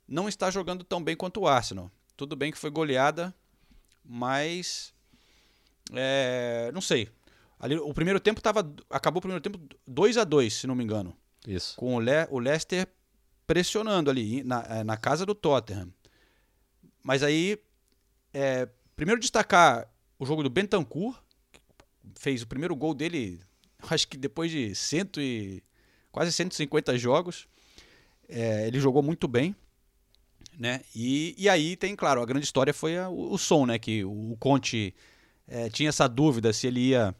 C: não está jogando tão bem quanto o Arsenal. Tudo bem que foi goleada, mas. é, não sei. Ali, o primeiro tempo tava. Acabou o primeiro tempo 2 a 2 se não me engano.
D: Isso.
C: Com o, Le, o Leicester pressionando ali na, eh, na casa do Tottenham. Mas aí. é, primeiro destacar o jogo do Bentancur. Fez o primeiro gol dele, acho que depois de cento e, quase 150 jogos. É, ele jogou muito bem. Né? E, e aí tem, claro, a grande história foi a- o, o som, né? Que o, o Conte eh, tinha essa dúvida se ele ia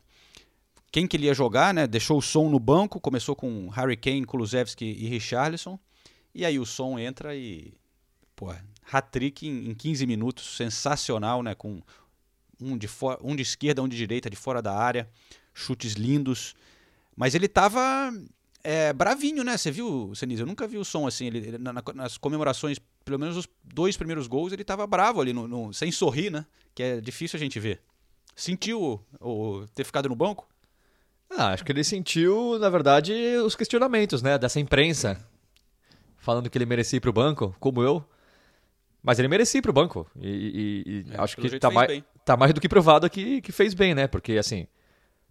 C: quem que ele ia jogar, né? Deixou o som no banco, começou com Harry Kane, Kulusevski e Richarlison. E aí o som entra e, pô, hat-trick em, em 15 minutos, sensacional, né? Com um de, fora, um de esquerda, um de direita, de fora da área, chutes lindos. Mas ele tava é, bravinho, né? Você viu, Senise? Eu nunca vi o som assim. Ele, ele- na- na- nas comemorações, pelo menos os dois primeiros gols, ele tava bravo ali, no, no- sem sorrir, né? Que é difícil a gente ver. Sentiu o ter ficado no banco?
D: Ah, acho que ele sentiu, na verdade, os questionamentos, né, dessa imprensa, falando que ele merecia ir pro banco, como eu. Mas ele merecia ir pro banco. E, e- e
C: É,
D: acho que tá mais,
C: bem.
D: tá mais do que provado que, que fez bem, né? Porque, assim,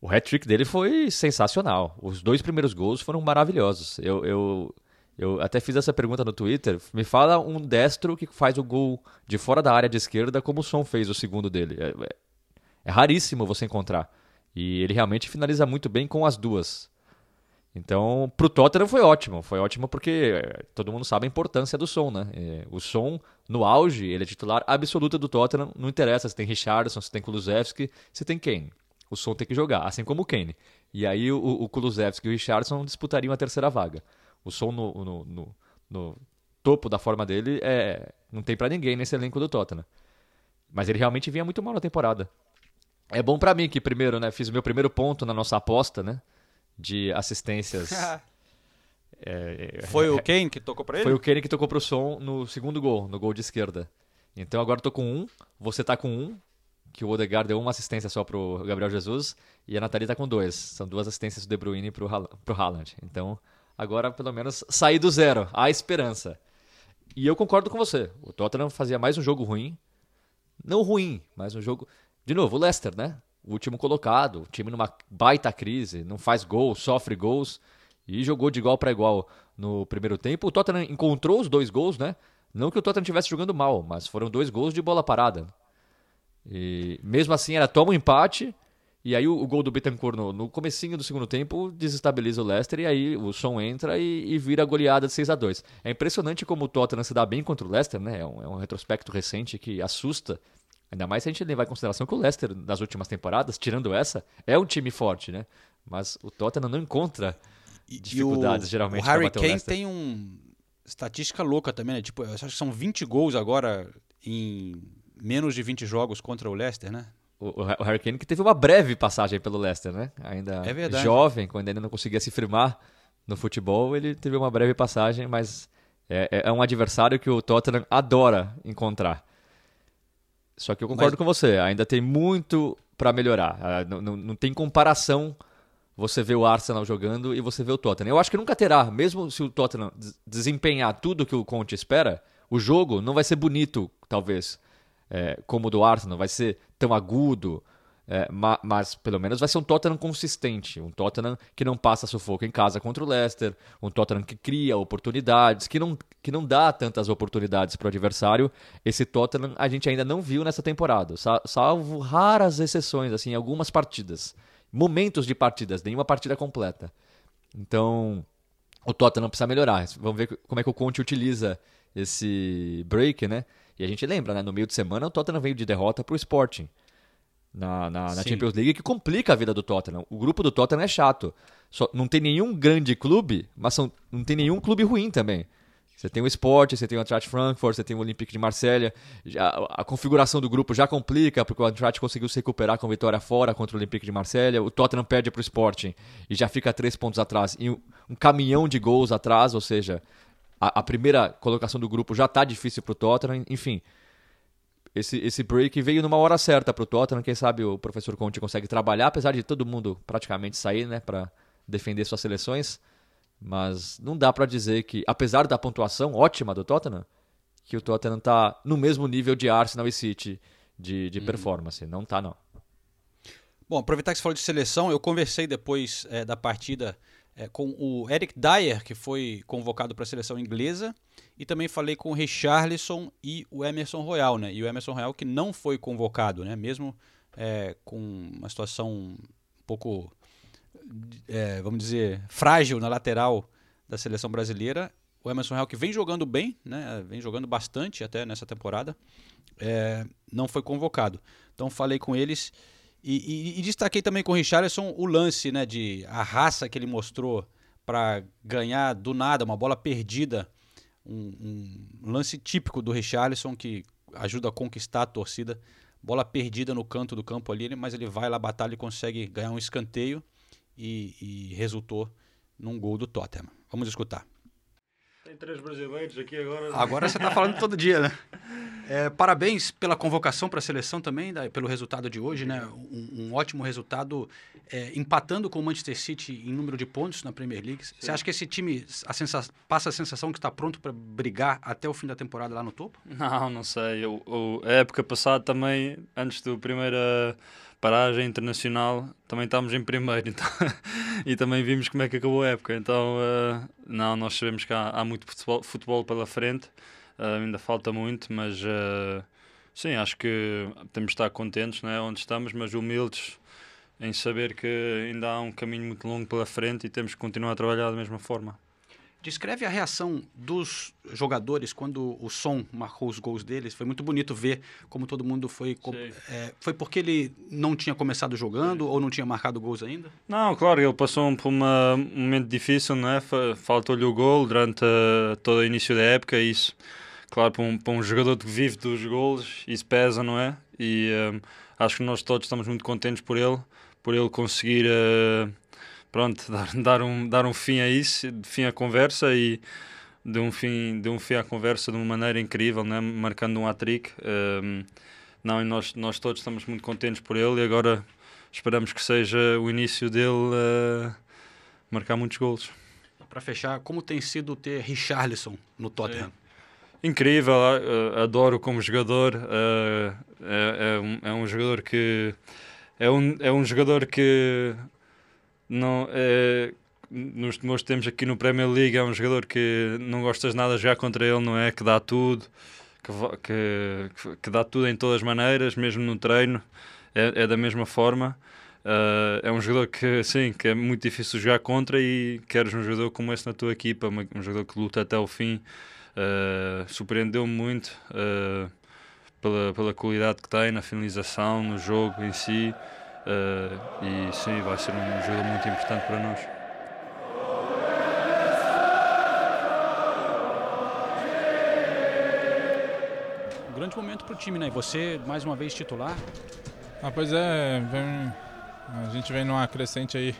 D: o hat-trick dele foi sensacional. Os dois primeiros gols foram maravilhosos. Eu, eu, eu até fiz essa pergunta no Twitter. Me fala um destro que faz o gol de fora da área de esquerda como o Som fez o segundo dele. É, é- é raríssimo você encontrar. E ele realmente finaliza muito bem com as duas. Então, pro Tottenham foi ótimo. Foi ótimo porque eh, todo mundo sabe a importância do som, né? Eh, O som, no auge, ele é titular absoluto do Tottenham. Não interessa se tem Richardson, se tem Kulusevski, se tem Kane. O som tem que jogar, assim como o Kane. E aí o, o Kulusevski e o Richardson disputariam a terceira vaga. O som no, no- no- no topo da forma dele é não tem pra ninguém nesse elenco do Tottenham. Mas ele realmente vinha muito mal na temporada. É bom pra mim que primeiro, né, fiz o meu primeiro ponto na nossa aposta, né, de assistências. É, é,
C: Foi o Kane que tocou pra ele?
D: foi o Kenny que tocou pro som no segundo gol, no gol de esquerda. Então agora eu tô com um, você tá com um, que o Odegaard deu uma assistência só pro Gabriel Jesus, e a Nathalie tá com dois. São duas assistências do De Bruyne pro, Haaland- pro Haaland. Então agora pelo menos saí do zero, há esperança. E eu concordo com você, o Tottenham fazia mais um jogo ruim, não ruim, mas um jogo... De novo, o Leicester, né? O último colocado, o time numa baita crise, não faz gol, sofre gols e jogou de igual para igual no primeiro tempo. O Tottenham encontrou os dois gols, né? Não que o Tottenham estivesse jogando mal, mas foram dois gols de bola parada. E mesmo assim era toma um empate e aí o, o gol do Betancourt no, no comecinho do segundo tempo desestabiliza o Leicester e aí o som entra e, e vira a goleada de 6 a 2 É impressionante como o Tottenham se dá bem contra o Leicester, né? É um, é um retrospecto recente que assusta. Ainda mais se a gente levar em consideração que o Leicester, nas últimas temporadas, tirando essa, é um time forte, né? Mas o Tottenham não encontra dificuldades,
C: e o,
D: geralmente,
C: O Harry
D: o
C: Kane tem um estatística louca também, né? Tipo, eu acho que são 20 gols agora em menos de 20 jogos contra o Leicester, né?
D: O, o Harry Kane que teve uma breve passagem pelo Leicester, né? Ainda
C: É
D: jovem, quando ainda não conseguia se firmar no futebol, ele teve uma breve passagem, mas é, é- é um adversário que o Tottenham adora encontrar. Só que eu concordo
C: Mas-
D: com você, ainda tem muito para melhorar. Ah, Não, não, não tem comparação você vê o Arsenal jogando e você vê o Tottenham. Eu acho que nunca terá, mesmo se o Tottenham desempenhar tudo que o Conte espera, o jogo não vai ser bonito, talvez, é, como o do Arsenal, vai ser tão agudo, é, mas, mas, pelo menos vai ser um Tottenham consistente, um Tottenham que não passa sufoco em casa contra o Leicester, um Tottenham que cria oportunidades, que não, que não dá tantas oportunidades para o adversário. Esse Tottenham a gente ainda não viu nessa temporada, salvo raras exceções, assim, algumas partidas, momentos de partidas, nenhuma partida completa. Então, o Tottenham precisa melhorar. Vamos ver como é que o Conte utiliza esse break, né? E a gente lembra, né? No meio de semana o Tottenham veio de derrota para o Sporting na, na, na Champions League que complica a vida do Tottenham. O grupo do Tottenham é chato. Só, não tem nenhum grande clube, mas são, não tem nenhum clube ruim também. Você tem o Sport, você tem o Eintracht Frankfurt, você tem o Olympique de Marselha. Já, a configuração do grupo já complica, porque o Eintracht conseguiu se recuperar com vitória fora contra o Olympique de Marselha. O Tottenham perde para o Sporting e já fica três pontos atrás. E um, um caminhão de gols atrás, ou seja, a, a primeira colocação do grupo já está difícil para o Tottenham. Enfim, esse, esse break veio numa hora certa para o Tottenham. Quem sabe o professor Conte consegue trabalhar, apesar de todo mundo praticamente sair né, para defender suas seleções. Mas não dá para dizer que, apesar da pontuação ótima do Tottenham, que o Tottenham está no mesmo nível de Arsenal e City de, de uhum. performance. Não tá, não.
C: Bom, aproveitar que você falou de seleção, eu conversei depois é, da partida é, com o Eric Dyer, que foi convocado para a seleção inglesa, e também falei com o Richarlison e o Emerson Royal, né? E o Emerson Royal que não foi convocado, né? Mesmo é, com uma situação um pouco, é, vamos dizer, frágil na lateral da seleção brasileira, o Emerson Royal que vem jogando bem, né? Vem jogando bastante até nessa temporada, é, não foi convocado. Então falei com eles e, e, e, destaquei também com o Richarlison o lance, né, de a raça que ele mostrou para ganhar do nada uma bola perdida, um, um, lance típico do Richarlison que ajuda a conquistar a torcida, bola perdida no canto do campo ali, mas ele vai lá batalha e consegue ganhar um escanteio e, e resultou num gol do Tottenham. Vamos escutar.
I: Tem três brasileiros aqui agora. Né?
C: Agora você está falando todo dia, né? É, parabéns pela convocação para a seleção também, da, pelo resultado de hoje, né? Um, um ótimo resultado, é, empatando com o Manchester City em número de pontos na Premier League. Sim. Você acha que esse time a passa a sensação que está pronto para brigar até o fim da temporada lá no topo?
I: Não, não sei. Eu, eu, a época passada também, antes do primeira paragem internacional, também estávamos em primeiro então, e também vimos como é que acabou a época. Então, uh, não, nós sabemos que há, há muito futebol, futebol, pela frente, uh, ainda falta muito, mas uh, sim, acho que temos de estar contentes né, onde estamos, mas humildes em saber que ainda há um caminho muito longo pela frente e temos que continuar a trabalhar da mesma forma.
C: Descreve a reação dos jogadores quando o som marcou os gols deles. Foi muito bonito ver como todo mundo foi. É, foi porque ele não tinha começado jogando Sim. ou não tinha marcado gols ainda?
I: Não, claro, ele passou por uma, um momento difícil, não é? Faltou-lhe o gol durante uh, todo o início da época. Isso, claro, para um, para um jogador que vive dos gols, isso pesa, não é? E um, acho que nós todos estamos muito contentes por ele, por ele conseguir. Uh, pronto, dar, dar, um, dar um fim a isso, fim à conversa e de um fim, de um fim à conversa de uma maneira incrível, né? marcando um hat-trick. Um, não, e nós, nós todos estamos muito contentes por ele e agora esperamos que seja o início dele uh, marcar muitos golos.
C: Para fechar, como tem sido ter Richarlison no Tottenham?
I: Incrível, uh, adoro como jogador. Uh, é, é, um, é um jogador que é um, é um jogador que não, é, nos meus tempos aqui no Premier League é um jogador que não gostas nada de jogar contra ele, não é? Que dá tudo, que, que, que dá tudo em todas as maneiras, mesmo no treino, é, é da mesma forma. Uh, é um jogador que, sim, que é muito difícil jogar contra e queres um jogador como esse na tua equipa, um jogador que luta até o fim. Uh, Surpreendeu-me muito uh, pela, pela qualidade que tem na finalização, no jogo em si. Uh, e sim, vai ser um jogo muito importante para nós.
C: Um grande momento para o time, né? Você, mais uma vez, titular.
J: Ah, pois é, vem, a gente vem numa crescente aí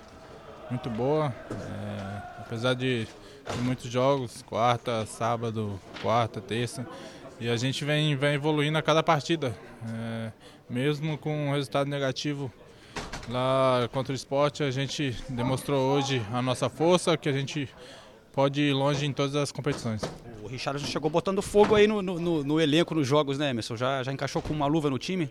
J: muito boa. É, apesar de, de, muitos jogos, quarta, sábado, quarta, terça, e a gente vem, vem evoluindo a cada partida. É, mesmo com um resultado negativo lá contra o esporte a gente demonstrou hoje a nossa força, que a gente pode ir longe em todas as competições.
C: O Richardson chegou botando fogo aí no, no, no elenco, nos jogos, né, Emerson? Já, já encaixou com uma luva no time?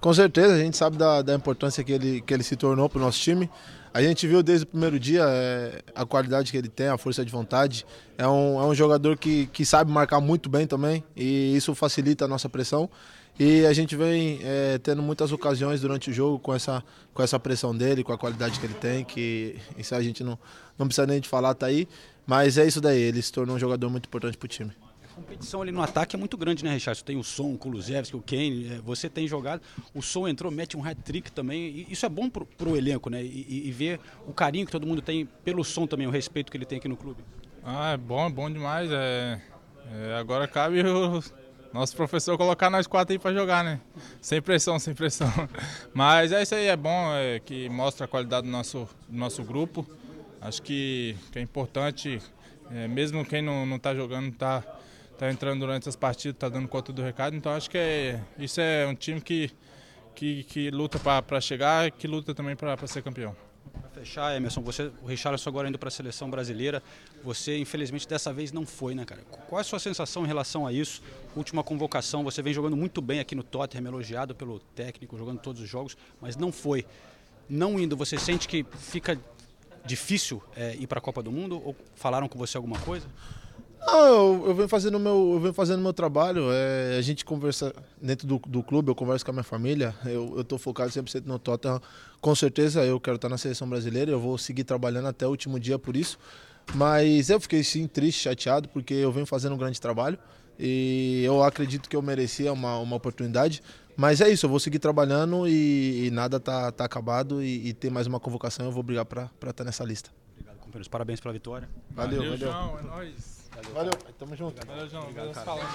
K: Com certeza, a gente sabe da, da importância que ele, que ele se tornou para o nosso time. A gente viu desde o primeiro dia é, a qualidade que ele tem, a força de vontade. É um, é um jogador que, que sabe marcar muito bem também e isso facilita a nossa pressão. E a gente vem é, tendo muitas ocasiões durante o jogo com essa, com essa pressão dele, com a qualidade que ele tem, que isso a gente não, não precisa nem de falar, tá aí. Mas é isso daí, ele se tornou um jogador muito importante para o time.
C: A competição ali no ataque é muito grande, né, Richard? Tem o Som, o Kulusevski, o Kane, é, você tem jogado. O Som entrou, mete um hat-trick também. E isso é bom pro, pro elenco, né? E, e, ver o carinho que todo mundo tem pelo Som também, o respeito que ele tem aqui no clube.
J: Ah, é bom, é bom demais. É, é agora cabe o nosso professor colocar nós quatro aí para jogar, né? Sem pressão, sem pressão. Mas é isso aí, é bom, é, que mostra a qualidade do nosso, do nosso grupo. Acho que, que é importante, é, mesmo quem não está jogando, está tá entrando durante as partidas, está dando conta do recado. Então acho que é, isso é um time que, que, que luta para chegar que luta também para ser campeão
C: fechar, Emerson, você, o Richarlison agora indo para a seleção brasileira, você infelizmente dessa vez não foi, né, cara? Qual é a sua sensação em relação a isso? Última convocação, você vem jogando muito bem aqui no Tottenham, elogiado pelo técnico, jogando todos os jogos, mas não foi. Não indo, você sente que fica difícil é, ir para a Copa do Mundo? Ou falaram com você alguma coisa?
K: Ah, eu, eu venho fazendo meu, eu venho fazendo meu trabalho. É, a gente conversa dentro do, do clube, eu converso com a minha família. Eu, eu tô focado 100% no Tottenham. Com certeza eu quero estar na seleção brasileira. Eu vou seguir trabalhando até o último dia por isso. Mas eu fiquei sim triste, chateado, porque eu venho fazendo um grande trabalho e eu acredito que eu merecia uma, uma oportunidade. Mas é isso, eu vou seguir trabalhando e, e nada tá, tá acabado e, e tem mais uma convocação. Eu vou brigar para estar nessa lista.
C: Obrigado, companheiros. Parabéns pela vitória.
K: Valeu, valeu.
J: valeu. João, é nóis.
K: Valeu. Valeu, tamo junto.
J: Valeu, João. Obrigado, falando.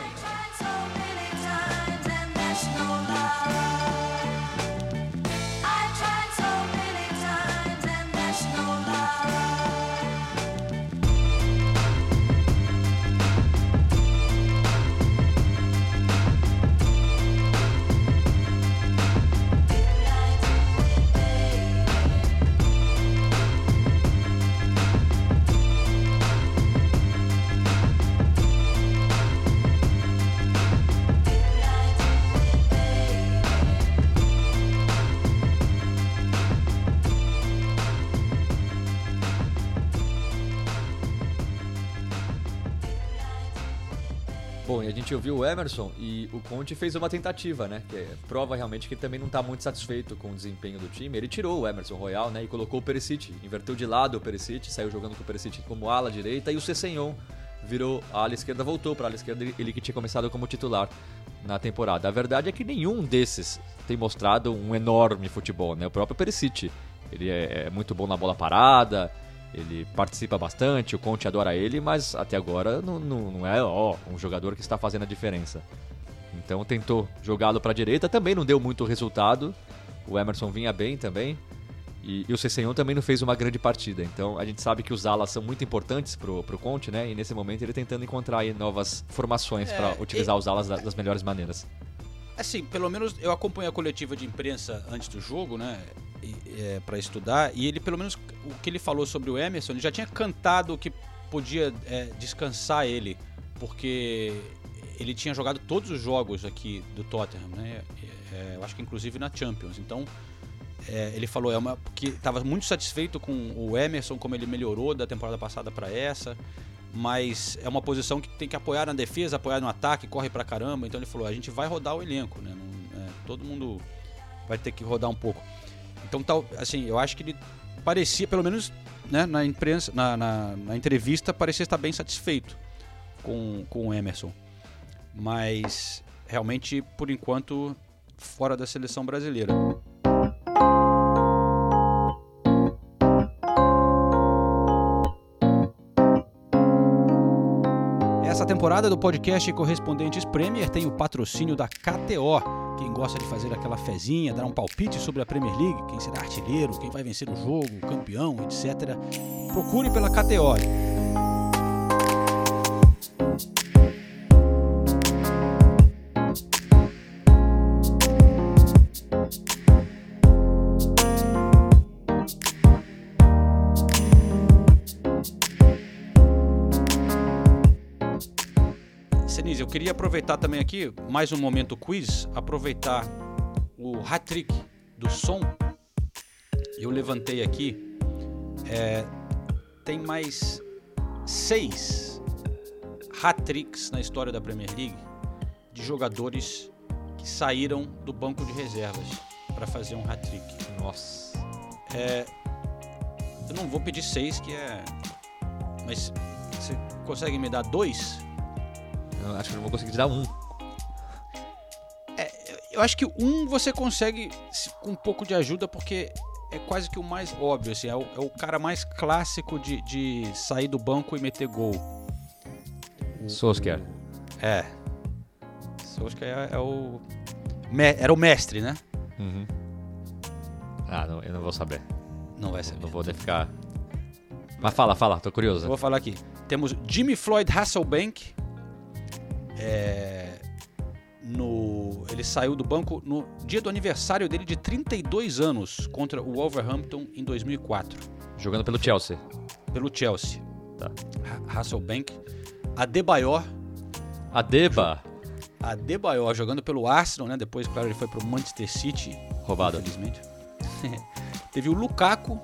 D: Bom, e a gente ouviu o Emerson e o Conte fez uma tentativa, né? Que prova realmente que ele também não está muito satisfeito com o desempenho do time. Ele tirou o Emerson Royal, né? E colocou o Perisic. Inverteu de lado o Perisic, saiu jogando com o Perisic como ala direita e o Cessenhon virou a ala esquerda, voltou para a ala esquerda, ele que tinha começado como titular na temporada. A verdade é que nenhum desses tem mostrado um enorme futebol, né? O próprio Perisic, ele é, é muito bom na bola parada, ele participa bastante, o Conte adora ele, mas até agora não, não, não é ó, um jogador que está fazendo a diferença. Então tentou jogá-lo para a direita, também não deu muito resultado. O Emerson vinha bem também. E, e o Cessenhon também não fez uma grande partida. Então a gente sabe que os alas são muito importantes pro, pro Conte, né? E nesse momento ele tentando encontrar novas formações é, para utilizar e... os alas das melhores maneiras.
C: Assim, pelo menos eu acompanho a coletiva de imprensa antes do jogo, né? É, para estudar, e ele, pelo menos, o que ele falou sobre o Emerson, ele já tinha cantado que podia é, descansar ele, porque ele tinha jogado todos os jogos aqui do Tottenham, né? É, eu acho que inclusive na Champions. Então, é, ele falou é uma, que estava muito satisfeito com o Emerson, como ele melhorou da temporada passada para essa mas é uma posição que tem que apoiar na defesa, apoiar no ataque, corre pra caramba. Então ele falou: a gente vai rodar o elenco, né? Não, é, todo mundo vai ter que rodar um pouco. Então, tal, assim, eu acho que ele parecia, pelo menos né, na imprensa, na, na, na entrevista, parecia estar bem satisfeito com, com o Emerson. Mas realmente, por enquanto, fora da seleção brasileira. Essa temporada do podcast Correspondentes Premier tem o patrocínio da KTO. Quem gosta de fazer aquela fezinha, dar um palpite sobre a Premier League, quem será artilheiro, quem vai vencer o jogo, campeão, etc., procure pela KTO. Queria aproveitar também aqui, mais um momento quiz, aproveitar o hat-trick do som. Eu levantei aqui, é, tem mais seis hat-tricks na história da Premier League de jogadores que saíram do banco de reservas para fazer um hat-trick.
D: Nossa.
C: É, eu não vou pedir seis, que é. Mas você consegue me dar dois?
D: Eu acho que eu não vou conseguir te dar um.
C: Eu acho que um você consegue se- com um pouco de ajuda, porque é quase que o mais óbvio. Assim, é, o, é o cara mais clássico de, de sair do banco e meter gol.
D: Solskjaer.
C: É. Solskjaer é, é o. era o mestre, né?
D: Uhum. Ah, não, eu não vou saber.
C: Não vai saber.
D: Não vou ficar. Mas fala, fala, tô curioso.
C: Vou falar aqui. Temos Jimmy Floyd Hasselbank. É, no, ele saiu do banco no dia do aniversário dele de 32 anos contra o Wolverhampton em 2004,
D: Jogando pelo Chelsea.
C: pelo Chelsea.
D: Tá.
C: Ha- Hasselbank. Adebayor.
D: Adeba.
C: Adebayor jogando pelo Arsenal, né? Depois, claro, ele foi pro Manchester City.
D: Roubado.
C: Infelizmente. Teve o Lukaku.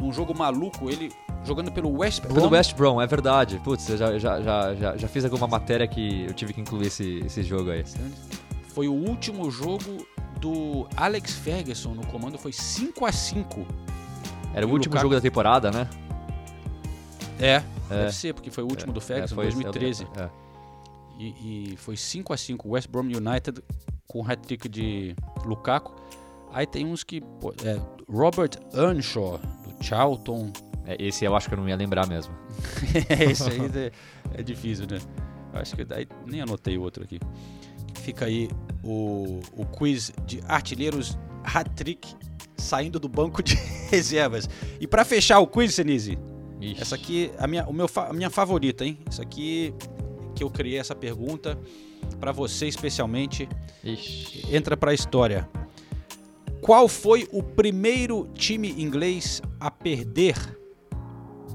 C: Num jogo maluco, ele jogando pelo West Brom.
D: Pelo West Brom, é verdade. Putz, eu já, já, já, já, já fiz alguma matéria que eu tive que incluir esse, esse jogo aí.
C: Foi o último jogo do Alex Ferguson no comando, foi 5 a 5
D: Era o último
C: Lukaku-
D: jogo da temporada, né?
C: É, deve ser, porque foi o último do
D: É,
C: Ferguson,
D: foi esse,
C: 2013.
D: é.
C: E, e foi 5 a 5 West Brom United com o hat-trick de Lukaku. Aí tem uns que... pô, é, Robert Earnshaw, do Charlton.
D: É, esse eu acho que eu não ia lembrar mesmo.
C: Esse aí é, é difícil, né? Eu acho que daí nem anotei o outro aqui. Fica aí o, o quiz de artilheiros hat-trick saindo do banco de reservas. E pra fechar o quiz, Senise,
D: Ixi.
C: essa aqui a minha, o meu, a minha favorita, hein? Essa aqui que eu criei essa pergunta pra você especialmente
D: Ixi.
C: entra pra história. Qual foi o primeiro time inglês a perder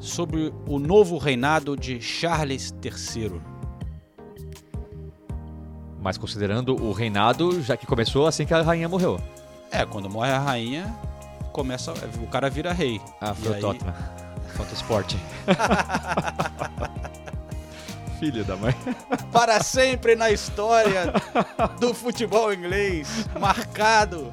C: sobre o novo reinado de Charles III?
D: Mas considerando o reinado, já que começou assim que a rainha morreu.
C: É, quando morre a rainha, começa o cara vira rei.
D: Ah, foi o
C: aí-
D: Tottenham. Falta esporte. Filho da mãe.
C: Para sempre na história do futebol inglês, marcado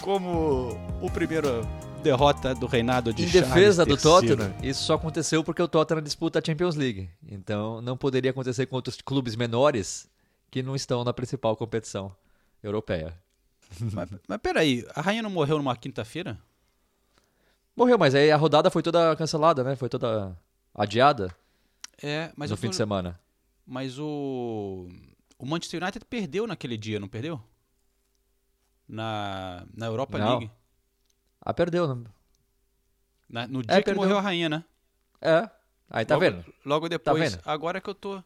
C: como o primeiro derrota do reinado de
D: Em
C: Charles
D: defesa do. Tottenham, isso só aconteceu porque o Tottenham disputa a Champions League. Então não poderia acontecer com outros clubes menores que não estão na principal competição europeia.
C: Mas, mas peraí, a rainha não morreu numa quinta-feira?
D: Morreu, mas aí a rodada foi toda cancelada, né? Foi toda adiada
C: É, mas
D: no
C: eu
D: fim
C: tô-
D: de semana.
C: Mas o. O Manchester United perdeu naquele dia, não perdeu? Na, na Europa
D: Não.
C: League.
D: Ah, perdeu, né?
C: Na- no dia que
D: perdeu.
C: morreu a rainha, né?
D: É. Aí tá
C: logo,
D: vendo?
C: Logo depois.
D: vendo?
C: Agora que eu tô.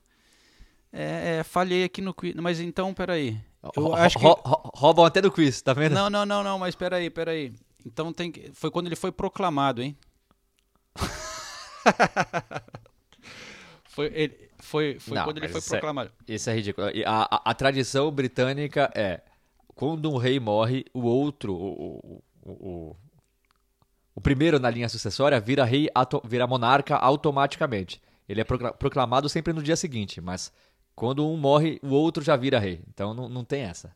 C: É, é, falhei aqui no quiz. Mas então, peraí. Eu
D: Rou-
C: acho que.
D: rou- Roubam até do quiz, tá vendo?
C: Não, não, não, não, mas peraí, peraí. Então tem que. Foi quando ele foi proclamado, hein? foi ele, foi, foi
D: Não,
C: quando ele foi
D: isso é-
C: proclamado.
D: Isso é ridículo. A, a- a tradição britânica é quando um rei morre, o outro, o, o, o, o primeiro na linha sucessória vira rei, vira monarca automaticamente. Ele é procla- proclamado sempre no dia seguinte, mas quando um morre, o outro já vira rei. Então não, não tem essa.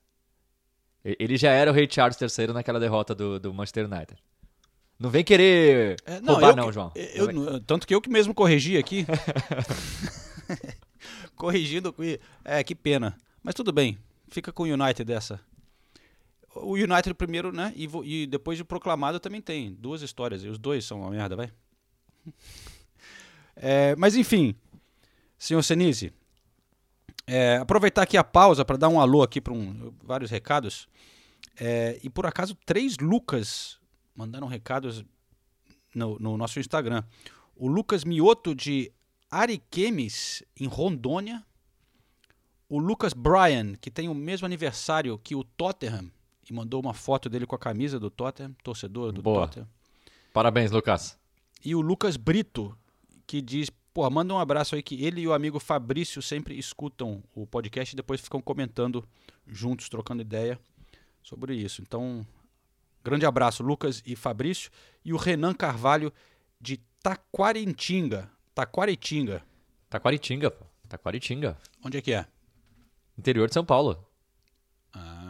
D: Ele já era o rei Charles III naquela derrota do, do Manchester United. Não vem querer
C: É,
D: roubar,
C: eu
D: não, João.
C: eu-
D: Não vem-
C: tanto que eu que mesmo corrigi aqui. Corrigindo. É, que pena. Mas tudo bem. Fica com o United dessa. O United primeiro, né? E, e depois de proclamado também tem duas histórias. E os dois são uma merda, vai. É, mas enfim, senhor Senise, é, aproveitar aqui a pausa para dar um alô aqui para um, vários recados. É, e por acaso, três Lucas mandaram recados no, no nosso Instagram. O Lucas Mioto de Ariquemes, em Rondônia. O Lucas Bryan, que tem o mesmo aniversário que o Tottenham, e mandou uma foto dele com a camisa do Tottenham, torcedor do
D: Boa.
C: Tottenham.
D: Parabéns, Lucas.
C: E o Lucas Brito, que diz Pô, manda um abraço aí que ele e o amigo Fabrício sempre escutam o podcast e depois ficam comentando juntos, trocando ideia sobre isso. Então, grande abraço, Lucas e Fabrício. E o Renan Carvalho de Taquaritinga. Taquaritinga.
D: Taquaritinga, pô. Taquaritinga.
C: Onde é que é?
D: Interior de São Paulo.
C: Ah.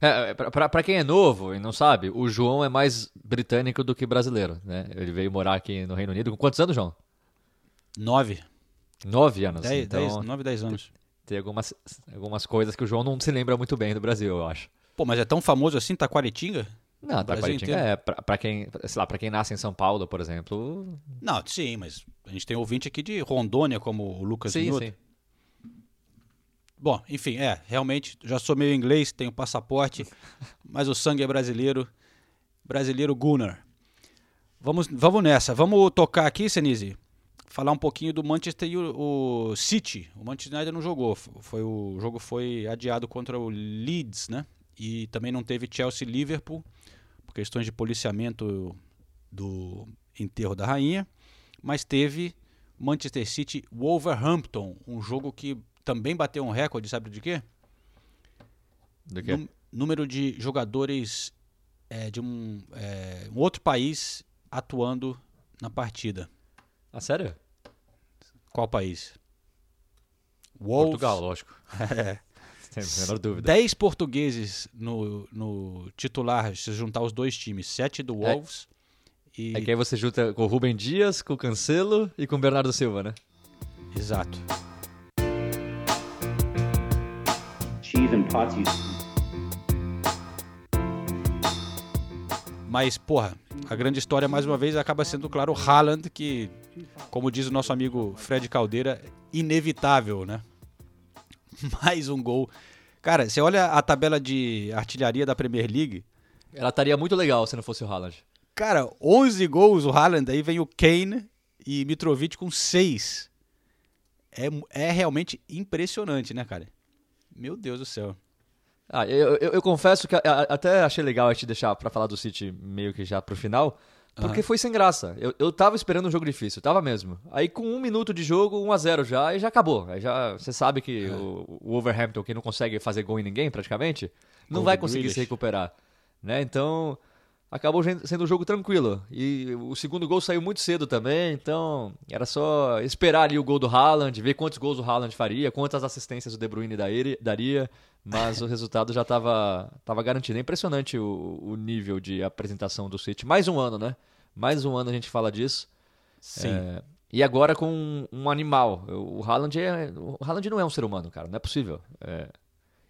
D: É, pra, pra- pra quem é novo e não sabe, o João é mais britânico do que brasileiro, né? Ele veio morar aqui no Reino Unido. Com quantos anos, João?
C: Nove.
D: Nove anos.
C: Dez,
D: então,
C: dez, nove, dez anos.
D: tem algumas, algumas coisas que o João não se lembra muito bem do Brasil, eu acho.
C: Pô, mas é tão famoso assim, Taquaritinga?
D: Não, Taquaritinga é pra, pra quem, sei lá, pra quem nasce em São Paulo, por exemplo.
C: Não, sim, mas a gente tem ouvinte aqui de Rondônia, como o Lucas
D: Sim,
C: Minuto.
D: sim.
C: Bom, enfim, é, realmente, já sou meio inglês, tenho passaporte, mas o sangue é brasileiro. Brasileiro Gunnar. Vamos, vamos nessa. Vamos tocar aqui, Senise. Falar um pouquinho do Manchester e o, o City. O Manchester ainda não jogou. Foi, o jogo foi adiado contra o Leeds, né? E também não teve Chelsea e Liverpool, por questões de policiamento do enterro da rainha. Mas teve Manchester City Wolverhampton, um jogo que também bateu um recorde, sabe de quê?
D: Do quê?
C: Nú- número de jogadores é, de um, é, um outro país atuando na partida.
D: Ah, sério?
C: Qual país? Wolves.
D: Portugal, lógico.
C: É.
D: Sem a menor dúvida.
C: 10 portugueses no, no titular, se juntar os dois times. 7 do Wolves e...
D: É que aí você junta com o Rubem Dias, com o Cancelo e com o Bernardo Silva, né?
C: Exato.
L: Parties.
C: Mas, porra, a grande história, mais uma vez, acaba sendo, claro, o Haaland, que, como diz o nosso amigo Fred Caldeira, inevitável, né? Mais um gol. Cara, você olha a tabela de artilharia da Premier League,
D: Ela estaria muito legal se não fosse o Haaland.
C: cara, 11 gols o Haaland, aí vem o Kane e Mitrovic com 6. É, é realmente impressionante, né, cara? Meu Deus do céu.
D: Ah, eu, eu, eu confesso que a- a- até achei legal a gente deixar pra falar do City meio que já pro final, porque
C: Aham.
D: foi sem graça. Eu, eu tava esperando um jogo difícil, tava mesmo. Aí com um minuto de jogo, 1 a 0 já, e já acabou. Aí já, você sabe que
C: É.
D: o, o Wolverhampton, que não consegue fazer gol em ninguém praticamente, não
C: Gol
D: vai conseguir se
C: Grealish.
D: recuperar. Né? Então, acabou sendo um jogo tranquilo. E o segundo gol saiu muito cedo também, então era só esperar ali o gol do Haaland, ver quantos gols o Haaland faria, quantas assistências o De Bruyne daria- mas o resultado já estava tava garantido. É impressionante o, o nível de apresentação do City. Mais um ano, né? Mais um ano a gente fala disso.
C: Sim.
D: É, e agora com um, um animal. O Haaland, é, o Haaland não é um ser humano, cara. Não é possível. É,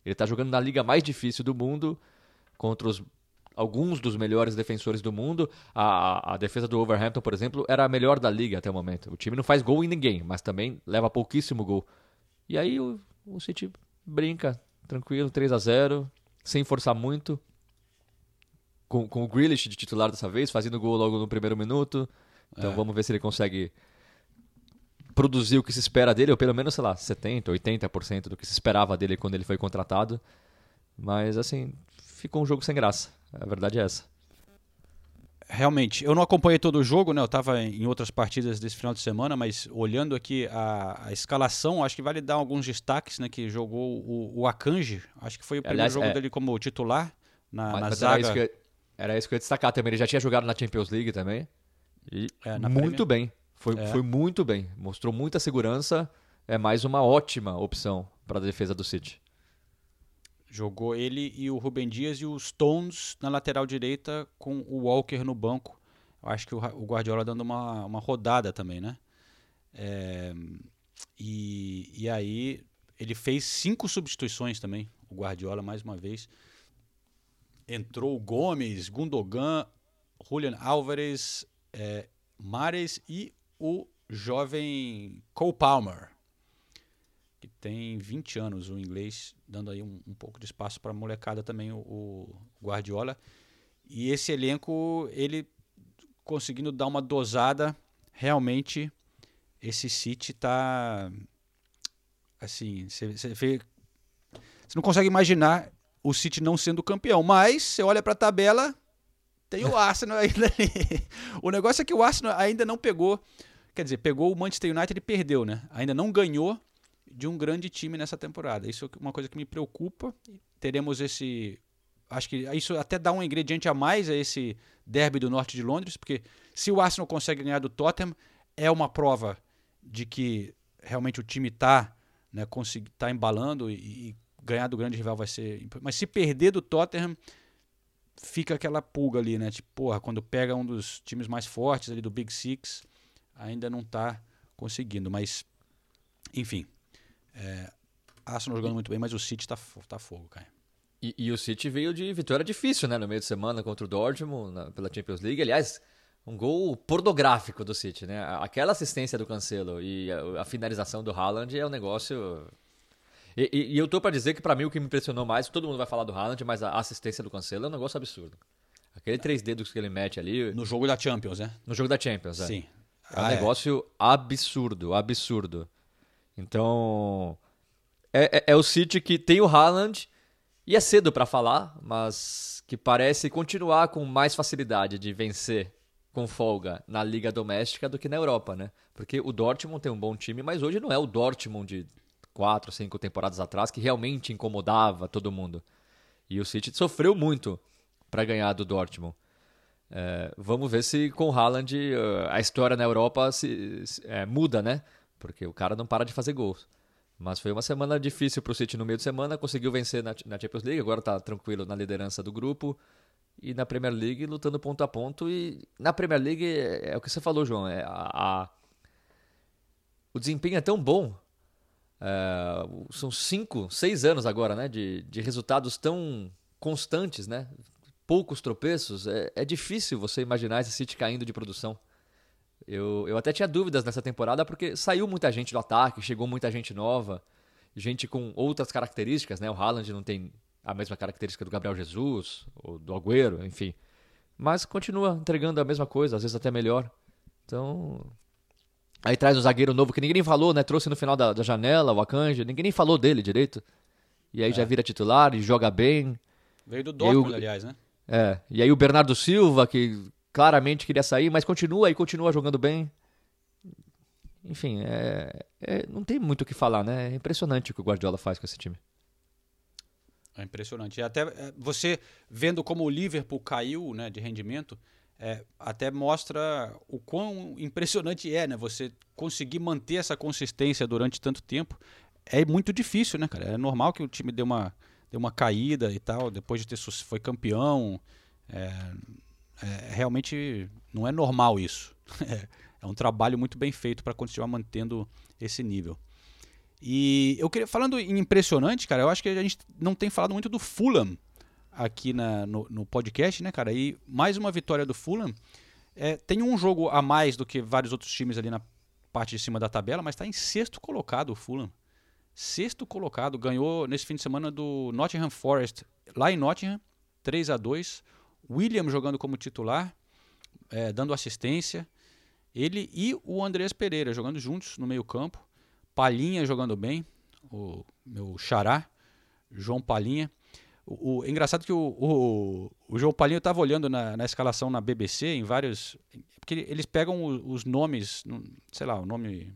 D: ele tá jogando na liga mais difícil do mundo contra os, alguns dos melhores defensores do mundo. A, a defesa do Wolverhampton, por exemplo, era a melhor da liga até o momento. O time não faz gol em ninguém, mas também leva pouquíssimo gol. E aí o, o City brinca, tranquilo, 3 a 0 sem forçar muito. Com, com o Grealish de titular dessa vez, fazendo gol logo no primeiro minuto. Então
C: É.
D: vamos ver se ele consegue produzir o que se espera dele, ou pelo menos, sei lá, 70%, 80% do que se esperava dele quando ele foi contratado. Mas, assim, ficou um jogo sem graça. A verdade é essa.
C: Realmente, eu não acompanhei todo o jogo, né? Eu estava em outras partidas desse final de semana, mas olhando aqui a, a escalação, acho que vale dar alguns destaques, né? Que jogou o, o Akanji, acho que foi o primeiro
D: Aliás,
C: jogo
D: é.
C: dele como titular na,
D: Mas-
C: na
D: mas era
C: zaga.
D: isso, que eu, era isso que eu ia destacar também. Ele já tinha jogado na Champions League também. E
C: É,
D: muito bem. Foi,
C: É.
D: foi muito bem. Mostrou muita segurança. É mais uma ótima opção para a defesa do City.
C: Jogou ele e o Rubem Dias e o Stones na lateral direita com o Walker no banco. Eu acho que o, Guardiola dando uma, uma rodada também, né? É, e, e aí ele fez cinco substituições também, o Guardiola mais uma vez. Entrou Gomes, Gundogan, Julian Álvares, é, Mares e o jovem Cole Palmer tem 20 anos, o inglês, dando aí um, um pouco de espaço para a molecada também, o, o Guardiola. E esse elenco, ele conseguindo dar uma dosada, realmente esse City tá assim, você vê- você não consegue imaginar o City não sendo campeão, mas você olha para a tabela, tem o Arsenal ainda ali. O negócio é que o Arsenal ainda não pegou quer dizer, pegou o Manchester United e perdeu, né? Ainda não ganhou de um grande time nessa temporada. Isso é uma coisa que me preocupa. Teremos esse. Acho que isso até dá um ingrediente a mais a esse derby do norte de Londres, porque se o Arsenal consegue ganhar do Tottenham, é uma prova de que realmente o time está né, tá embalando e, e ganhar do grande rival vai ser. Mas se perder do Tottenham, fica aquela pulga ali, né? Tipo, porra, quando pega um dos times mais fortes ali do Big Six, ainda não tá conseguindo. Mas, enfim. É, Arsenal jogando muito bem, mas o City tá, tá fogo, cara.
D: E, e o City veio de vitória difícil, né? No meio de semana contra o Dortmund na- pela Champions League. Aliás, um gol pornográfico do City, né? Aquela assistência do Cancelo e a, a finalização do Haaland é um negócio. E, e- e eu tô pra dizer que pra mim o que me impressionou mais, todo mundo vai falar do Haaland, mas a assistência do Cancelo é um negócio absurdo. Aquele três dedos que ele mete ali.
C: No jogo da Champions, né?
D: No jogo da Champions, é.
C: Sim.
D: É um
C: Ah, é.
D: negócio absurdo, absurdo. Então, é, é- é o City que tem o Haaland, e é cedo pra falar, mas que parece continuar com mais facilidade de vencer com folga na liga doméstica do que na Europa, né? Porque o Dortmund tem um bom time, mas hoje não é o Dortmund de quatro, cinco temporadas atrás que realmente incomodava todo mundo. E o City sofreu muito pra ganhar do Dortmund. É, vamos ver se com o Haaland eh, a história na Europa se, se- é, muda, né? Porque o cara não para de fazer gols. Mas foi uma semana difícil pro City no meio de semana, conseguiu vencer na, Champions League, agora tá tranquilo na liderança do grupo. E na Premier League lutando ponto a ponto. E na Premier League é, é o que você falou, João. É a, a- o desempenho é tão bom. É, são cinco, seis anos agora, né? De, de resultados tão constantes, né? Poucos tropeços. É, é difícil você imaginar esse City caindo de produção. Eu, eu até tinha dúvidas nessa temporada porque saiu muita gente do ataque, chegou muita gente nova, gente com outras características, né? O Haaland não tem a mesma característica do Gabriel Jesus ou do Agüero, enfim. Mas continua entregando a mesma coisa, às vezes até melhor. Então, Aí traz um zagueiro novo que ninguém nem falou, né? Trouxe no final da, da janela, o Akanji, ninguém nem falou dele direito. E aí já vira titular e joga bem.
C: Veio do
D: aí o-
C: Dortmund, aliás, né?
D: É, e aí o Bernardo Silva, que claramente queria sair, mas continua e continua jogando bem. Enfim, é, é- não tem muito o que falar, né? É impressionante o que o Guardiola faz com esse time.
C: É impressionante. E até é, você vendo como o Liverpool caiu né, de rendimento, é, até mostra o quão impressionante é, né? Você conseguir manter essa consistência durante tanto tempo. É muito difícil, né, cara? É normal que o time dê uma, dê uma caída e tal, depois de ter foi campeão. É, é, realmente não é normal isso. É, um trabalho muito bem feito para continuar mantendo esse nível. E eu queria, falando em impressionante, cara, eu acho que a gente não tem falado muito do Fulham aqui na, no, no podcast, né, cara? E mais uma vitória do Fulham. É, tem um jogo a mais do que vários outros times ali na parte de cima da tabela, mas está em sexto colocado o Fulham. Sexto colocado, ganhou nesse fim de semana do Nottingham Forest, lá em Nottingham, 3 a 2 William jogando como titular, é, dando assistência. Ele e o Andrés Pereira jogando juntos no meio-campo. Palhinha jogando bem, o meu xará, João Palhinha. O, o- é engraçado que o, o, o João Palhinha estava olhando na, na escalação na BBC, em vários. Porque eles pegam o- os nomes, sei lá, o nome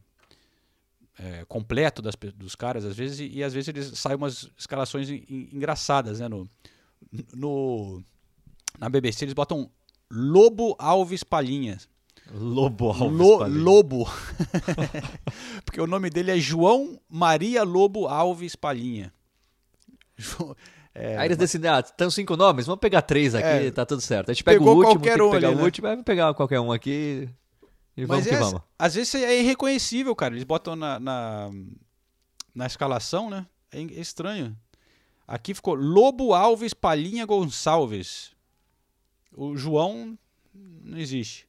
C: é, completo das, dos caras, às vezes, e, e às vezes eles saem umas escalações en- en- engraçadas, né? No, no, na BBC eles botam Lobo Alves Palhinha.
D: Lobo Alves
C: Lo-
D: Palhinha.
C: Lobo. Porque o nome dele é João Maria Lobo Alves Palhinha. É,
D: aí eles decidem, ah, estão cinco nomes, vamos pegar três aqui,
C: É.
D: tá tudo certo. A gente pega
C: Pegou
D: o último,
C: qualquer
D: tem que
C: um
D: pegar
C: ali,
D: o
C: né?
D: último, vamos pegar qualquer um aqui e vamos
C: Mas
D: que
C: é-
D: vamos.
C: às vezes é irreconhecível, cara. Eles botam na, na, na escalação, né? É é estranho. Aqui ficou Lobo Alves Palhinha Gonçalves. O João não existe,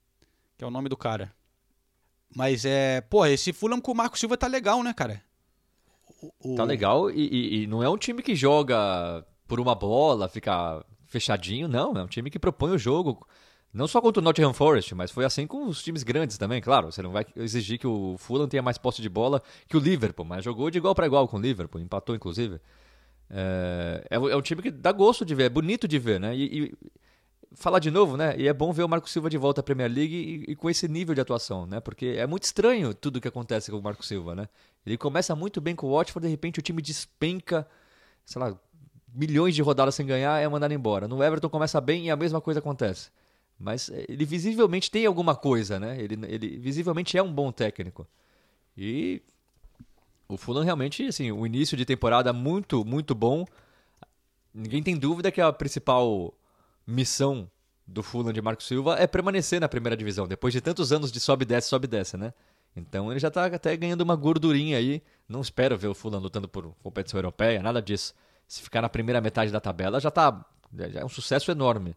C: que é o nome do cara. Mas é. Pô, esse Fulham com o Marco Silva tá legal, né, cara? O-
D: Tá
C: o-
D: legal e, e- e não é um time que joga por uma bola, fica fechadinho, não. É um time que propõe o jogo. Não só contra o Nottingham Forest, mas foi assim com os times grandes também, claro. Você não vai exigir que o Fulham tenha mais posse de bola que o Liverpool, mas jogou de igual para igual com o Liverpool, empatou inclusive. É, é um- é um time que dá gosto de ver, é bonito de ver, né? E, e falar de novo, né? E é bom ver o Marco Silva de volta à Premier League e, e, com esse nível de atuação, né? Porque é muito estranho tudo que acontece com o Marco Silva, né? Ele começa muito bem com o Watford, de repente o time despenca, sei lá, milhões de rodadas sem ganhar, é mandado embora. No Everton começa bem e a mesma coisa acontece. Mas eh, ele visivelmente tem alguma coisa, né? Ele, ele visivelmente é um bom técnico. E o Fulham realmente, assim, o início de temporada muito, muito bom. Ninguém tem dúvida que a principal missão do Fulham de Marco Silva é permanecer na primeira divisão, depois de tantos anos de sobe e desce, sobe e desce, né? Então ele já está até ganhando uma gordurinha aí. Não espero ver o Fulham lutando por competição europeia, nada disso. Se ficar na primeira metade da tabela já tá já é um sucesso enorme.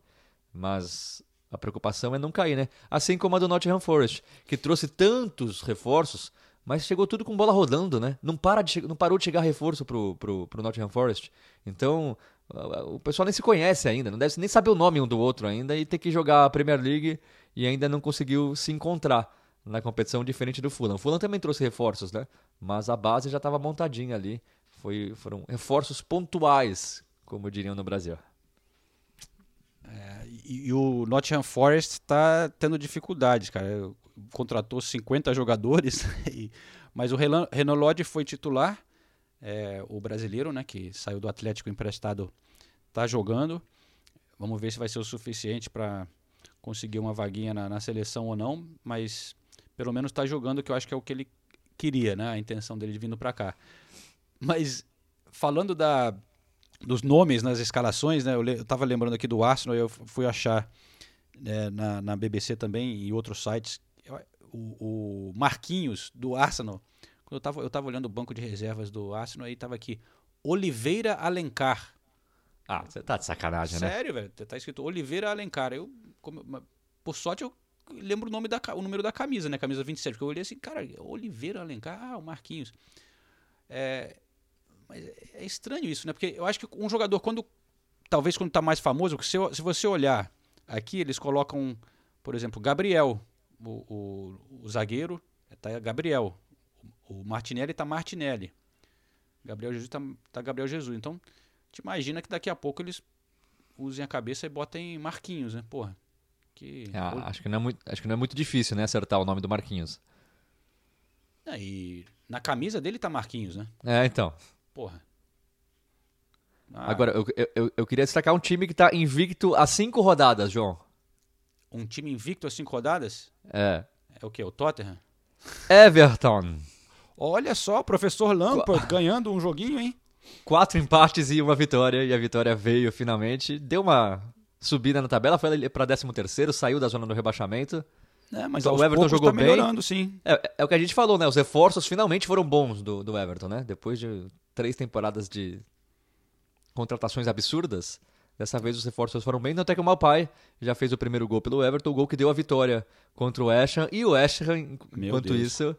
D: Mas a preocupação é não cair, né? Assim como a do Nottingham Forest, que trouxe tantos reforços, mas chegou tudo com bola rodando, né? Não, para de, não parou de chegar reforço pro, pro, pro Nottingham Forest. Então, o pessoal nem se conhece ainda, não deve nem saber o nome um do outro ainda e ter que jogar a Premier League e ainda não conseguiu se encontrar na competição diferente do Fulham. O Fulham também trouxe reforços, né? Mas a base já estava montadinha ali. Foi, foram reforços pontuais, como diriam no Brasil.
C: É, e, o Nottingham Forest está tendo dificuldades, cara. Contratou 50 jogadores, mas o Renan Lodge foi titular é, o brasileiro, né, que saiu do Atlético emprestado, está jogando. Vamos ver se vai ser o suficiente para conseguir uma vaguinha na, na, seleção ou não, mas pelo menos está jogando, que eu acho que é o que ele queria, né, a intenção dele de vindo para cá. Mas falando da, dos nomes nas escalações, né, eu estava lembrando aqui do Arsenal, eu fui achar né, na, na BBC também e outros sites, o, o Marquinhos do Arsenal quando eu estava eu tava olhando o banco de reservas do Arsenal, aí tava aqui, Oliveira Alencar.
D: Ah, você tá de sacanagem,
C: Sério,
D: né?
C: Sério, velho. Tá escrito Oliveira Alencar. Eu, como, por sorte, eu lembro o nome da o número da camisa, né? Camisa 27. Porque eu olhei assim, cara, Oliveira Alencar, ah, o Marquinhos. É, mas é estranho isso, né? Porque eu acho que um jogador, quando. Talvez quando tá mais famoso, se, se você olhar aqui, eles colocam, por exemplo, Gabriel, o, o, o zagueiro, tá Gabriel. O Martinelli tá Martinelli. Gabriel Jesus tá, tá Gabriel Jesus. Então, te imagina que daqui a pouco eles usem a cabeça e botem Marquinhos, né? Porra. Que...
D: É, acho, que não é muito, acho que não é muito difícil, né? Acertar o nome do Marquinhos.
C: É, e na camisa dele tá Marquinhos, né?
D: É, então.
C: Porra.
D: Ah. Agora, eu, eu, eu queria destacar um time que tá invicto a cinco rodadas, João.
C: Um time invicto a cinco rodadas?
D: É.
C: É o quê? O Tottenham?
D: Everton.
C: Olha só, o professor Lampard ganhando um joguinho, hein?
D: Quatro empates e uma vitória, e a vitória veio finalmente. Deu uma subida na tabela, foi para 13 terceiro, saiu da zona do rebaixamento.
C: É, mas o Everton jogou tá melhorando,
D: bem.
C: sim.
D: É, é, o que a gente falou, né? Os reforços finalmente foram bons do, do Everton, né? Depois de três temporadas de contratações absurdas, dessa vez os reforços foram bem. Até que o Malpai já fez o primeiro gol pelo Everton, o gol que deu a vitória contra o West Ham. E o West Ham, enquanto isso,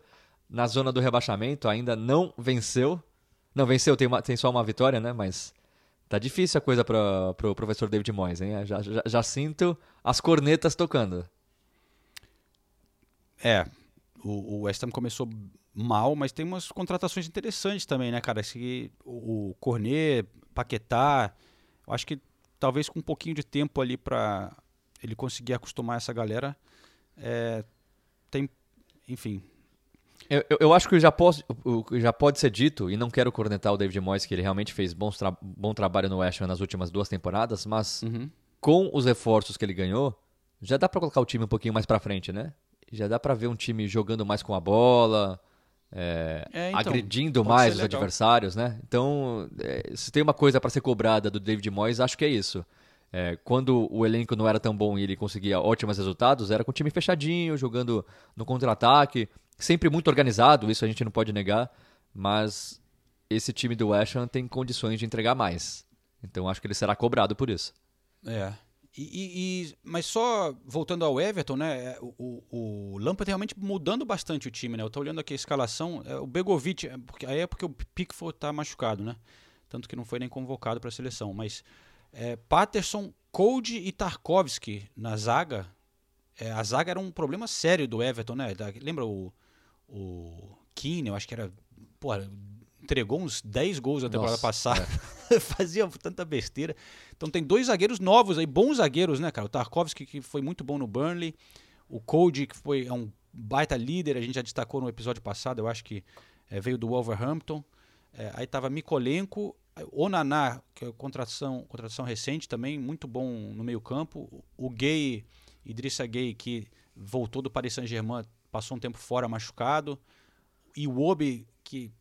D: na zona do rebaixamento, ainda não venceu. Não, venceu, tem, uma, tem só uma vitória, né? Mas tá difícil a coisa para o pro professor David Moyes, hein? Já, já, já, sinto as cornetas tocando.
C: É, o, o West Ham começou mal, mas tem umas contratações interessantes também, né, cara? Esse, o, Cornet, Paquetá, eu acho que talvez com um pouquinho de tempo ali para ele conseguir acostumar essa galera, é, tem, enfim,
D: eu, eu, acho que já pode, já pode ser dito, e não quero cornetar o David Moyes, que ele realmente fez bons tra bom trabalho no West Ham nas últimas duas temporadas, mas uhum. com os reforços que ele ganhou, já dá para colocar o time um pouquinho mais para frente, né? Já dá para ver um time jogando mais com a bola, é, é, então, agredindo mais os adversários, né? Então, é, se tem uma coisa para ser cobrada do David Moyes, acho que é isso. É, quando o elenco não era tão bom e ele conseguia ótimos resultados, era com o time fechadinho, jogando no contra-ataque sempre muito organizado, isso a gente não pode negar, mas esse time do Ham tem condições de entregar mais. Então acho que ele será cobrado por isso.
C: É. E, e, mas só voltando ao Everton, né? É, o, o, o Lampard realmente mudando bastante o time, né? Eu tô olhando aqui a escalação. É, o Begovic, é, porque, aí é porque o Pickford tá machucado, né? Tanto que não foi nem convocado para a seleção. Mas é, Patterson, Code e Tarkovsky na zaga. É, a zaga era um problema sério do Everton, né? Da, lembra o, o Keane, eu acho que era. Pô, entregou uns 10 gols na temporada
D: Nossa,
C: passada. Fazia tanta besteira. Então tem dois zagueiros novos aí, bons zagueiros, né, cara? O Tarkovsky, que foi muito bom no Burnley. O Cody, que foi é um baita líder, a gente já destacou no episódio passado, eu acho que é, veio do Wolverhampton. É, aí tava Mikolenko, o Naná, que é contratação, contratação recente também, muito bom no meio campo. O Gay, Idrissa Gay, que voltou do Paris Saint-Germain, passou um tempo fora machucado. E o Obi, que,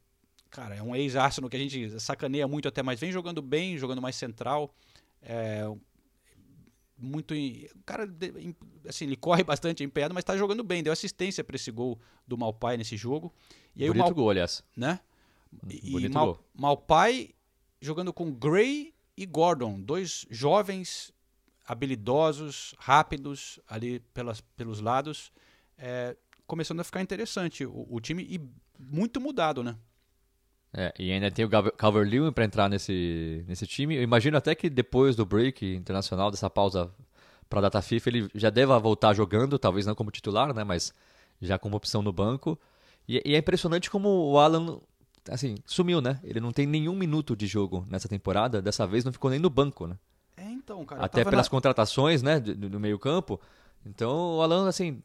C: cara, é um ex-Arsenal que a gente sacaneia muito até, mas vem jogando bem, jogando mais central. É, muito. em- O cara, em- assim, ele corre bastante empenhado, mas tá jogando bem. Deu assistência para esse gol do Malpai nesse jogo. E aí
D: Bonito
C: o Mal,
D: gol, aliás.
C: né? E
D: Bonito
C: Mal,
D: gol.
C: Malpai jogando com Gray e Gordon, dois jovens, habilidosos, rápidos ali pelas, pelos lados, é, começando a ficar interessante o, o time e muito mudado, né?
D: É, e ainda tem o Calvert-Lewin para entrar nesse, nesse time. Eu imagino até que depois do break internacional, dessa pausa para a data FIFA, ele já deva voltar jogando, talvez não como titular, né, mas já como opção no banco. E, e é impressionante como o Alan, assim, sumiu, né? Ele não tem nenhum minuto de jogo nessa temporada, dessa vez não ficou nem no banco, né?
C: É, então, cara.
D: Até pelas
C: na-
D: contratações, né, do, do meio campo. Então o Alan, assim,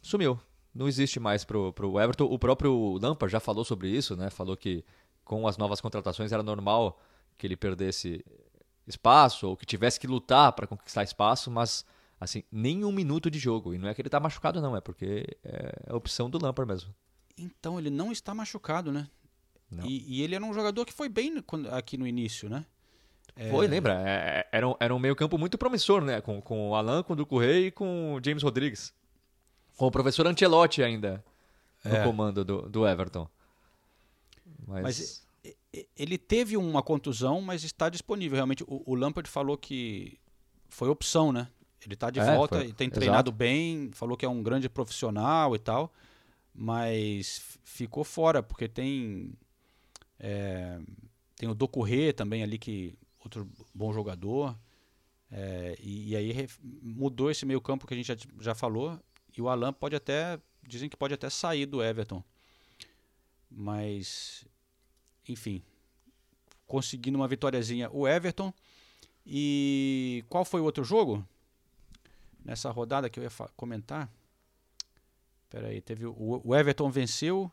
D: sumiu. Não existe mais pro, pro Everton. O próprio Lampard já falou sobre isso, né? Falou que com as novas contratações era normal que ele perdesse espaço ou que tivesse que lutar para conquistar espaço, mas assim, nem um minuto de jogo. E não é que ele tá machucado, não, é porque é a opção do Lampard mesmo.
C: Então, ele não está machucado, né? E, e ele era um jogador que foi bem quando- aqui no início, né? É,
D: Foi, lembra? É, era, um, era um meio-campo muito promissor, né? Com, com o Alan, com o Duco Rei e com o James Rodrigues. Com o professor Ancelotti ainda no
C: É.
D: comando do, do Everton. Mas,
C: Mas ele teve uma contusão, mas está disponível. Realmente, o, o Lampard falou que foi opção, né? Ele está de
D: É,
C: volta
D: foi.
C: e tem
D: Exato.
C: treinado bem, falou que é um grande profissional e tal, mas ficou fora, porque tem. é, tem o Docurré também ali, que outro bom jogador. é, e, e aí mudou esse meio campo que a gente já, já falou. E o Alan pode até. Dizem que pode até sair do Everton. Mas enfim, conseguindo uma vitóriazinha o Everton. E qual foi o outro jogo? Nessa rodada que eu ia comentar. Pera aí, teve o, o Everton venceu.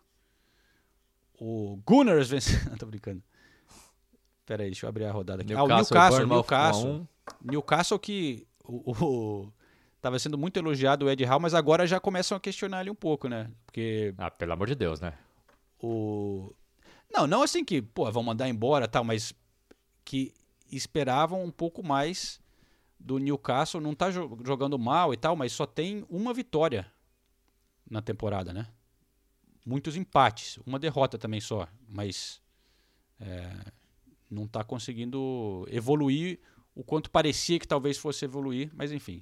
C: O Gunners venceu. Não, tô brincando. Pera aí, deixa eu abrir a rodada aqui. ah, o
D: Newcastle,
C: Newcastle, Newcastle.
D: 1 a 1.
C: Newcastle que o, o- tava sendo muito elogiado o Ed Howe, mas agora já começam a questionar ele um pouco, né? Porque
D: Ah, pelo amor de Deus, né?
C: o não, não assim que, pô, vão mandar embora, tal, mas que esperavam um pouco mais do Newcastle, não tá jo- jogando mal e tal, mas só tem uma vitória na temporada, né? Muitos empates, uma derrota também só, mas é, não tá conseguindo evoluir o quanto parecia que talvez fosse evoluir, mas enfim.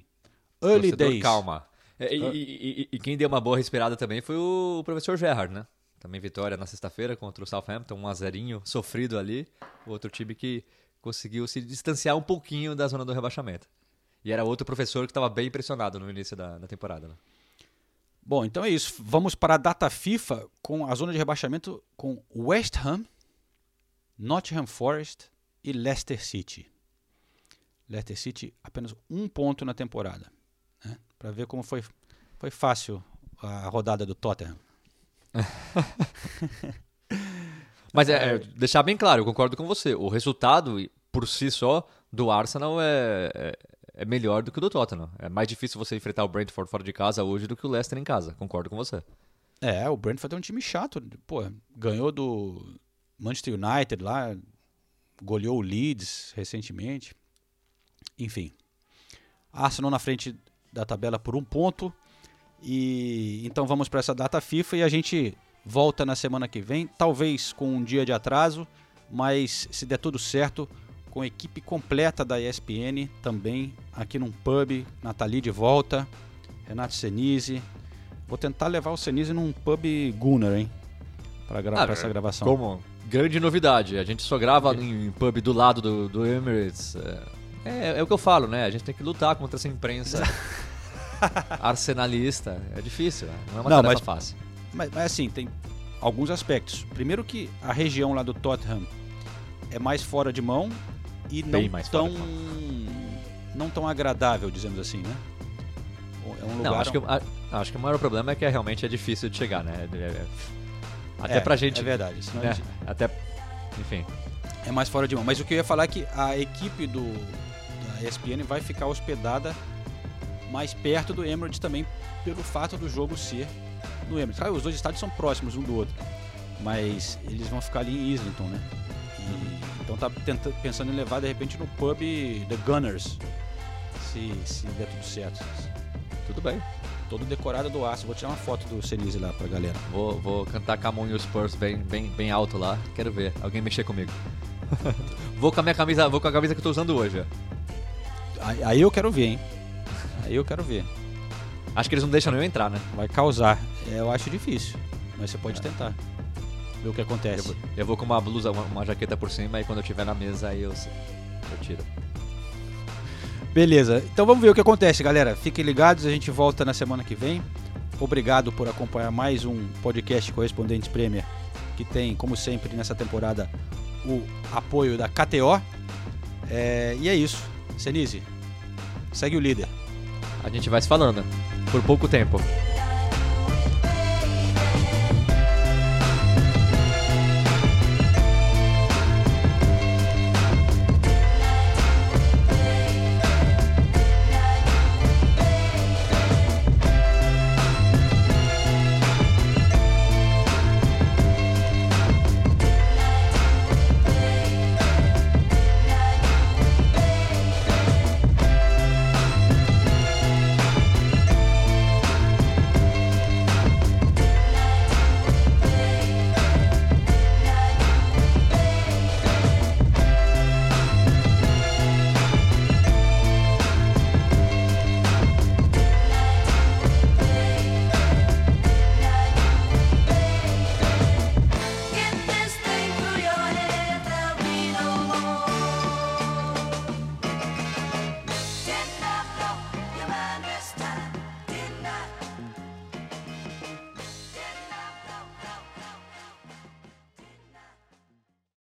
C: Early
D: Torcedor,
C: days.
D: calma. É, E, e- e- e quem deu uma boa respirada também foi o professor Gerrard, né? Também vitória na sexta-feira contra o Southampton, um a zerinho sofrido ali. Outro time que conseguiu se distanciar um pouquinho da zona do rebaixamento. E era outro professor que estava bem impressionado no início da, da temporada. Né?
C: Bom, então é isso. Vamos para a data FIFA com a zona de rebaixamento com West Ham, Nottingham Forest e Leicester City. Leicester City apenas um ponto na temporada. Para ver como foi, foi fácil a rodada do Tottenham.
D: Mas é, é, deixar bem claro, eu concordo com você. O resultado, por si só, do Arsenal é, é, é melhor do que o do Tottenham. É mais difícil você enfrentar o Brentford fora de casa hoje do que o Leicester em casa. Concordo com você.
C: É, o Brentford é um time chato. Pô, ganhou do Manchester United lá, goleou o Leeds recentemente. Enfim. Arsenal na frente da tabela por um ponto. E então vamos para essa data FIFA e a gente volta na semana que vem, talvez com um dia de atraso, mas se der tudo certo, com a equipe completa da ESPN também aqui num pub, Nathalie de volta, Renato Senise. Vou tentar levar o Senise num pub Gunner, hein? Para gra
D: Ah,
C: essa gravação.
D: Como grande novidade, a gente só grava em pub do lado do, do Emirates. É, é, é o que eu falo, né? A gente tem que lutar contra essa imprensa arsenalista. É difícil, né? não é uma
C: Não,
D: tarefa
C: mas-
D: fácil.
C: Mas, mas assim, tem alguns aspectos. Primeiro que a região lá do Tottenham é mais fora de mão e
D: Bem
C: não tão não tão agradável, dizemos assim, né? É um lugar
D: Não, acho que, a- acho que o maior problema é que é, realmente é difícil de chegar, né? É- é- até
C: É,
D: pra gente.
C: é verdade,
D: né?
C: gente-
D: Até. Enfim.
C: é mais fora de mão. Mas o que eu ia falar é que a equipe do da ESPN vai ficar hospedada mais perto do Emirates também pelo fato do jogo ser no Emirates. Claro, os dois estádios são próximos um do outro, mas eles vão ficar ali em Islington, né? E- então tá tenta- pensando em levar de repente no pub The Gunners, se, se der tudo certo.
D: Tudo bem.
C: Todo decorado do aço. Vou tirar uma foto do Senise lá pra galera.
D: Vou, vou cantar e os Spurs bem, bem, bem alto lá. Quero ver. Alguém mexer comigo. vou com a minha camisa. Vou com a camisa que eu tô usando hoje. ó.
C: Aí, eu quero ver, hein? Aí eu quero ver.
D: Acho que eles não deixam nem eu entrar, né?
C: Vai causar. É, eu acho difícil, mas você pode tentar. Ver o que
D: Eu
C: acontece.
D: vou, eu vou com uma blusa, uma, uma jaqueta por cima e quando eu tiver na mesa aí eu, eu tiro.
C: Beleza, então vamos ver o que acontece, galera. Fiquem ligados, a gente volta na semana que vem. Obrigado por acompanhar mais um podcast Correspondentes Premier, que tem, como sempre, nessa temporada, o apoio da KTO. É, e é isso. Senise, segue o líder.
D: A gente vai se falando. Por pouco tempo.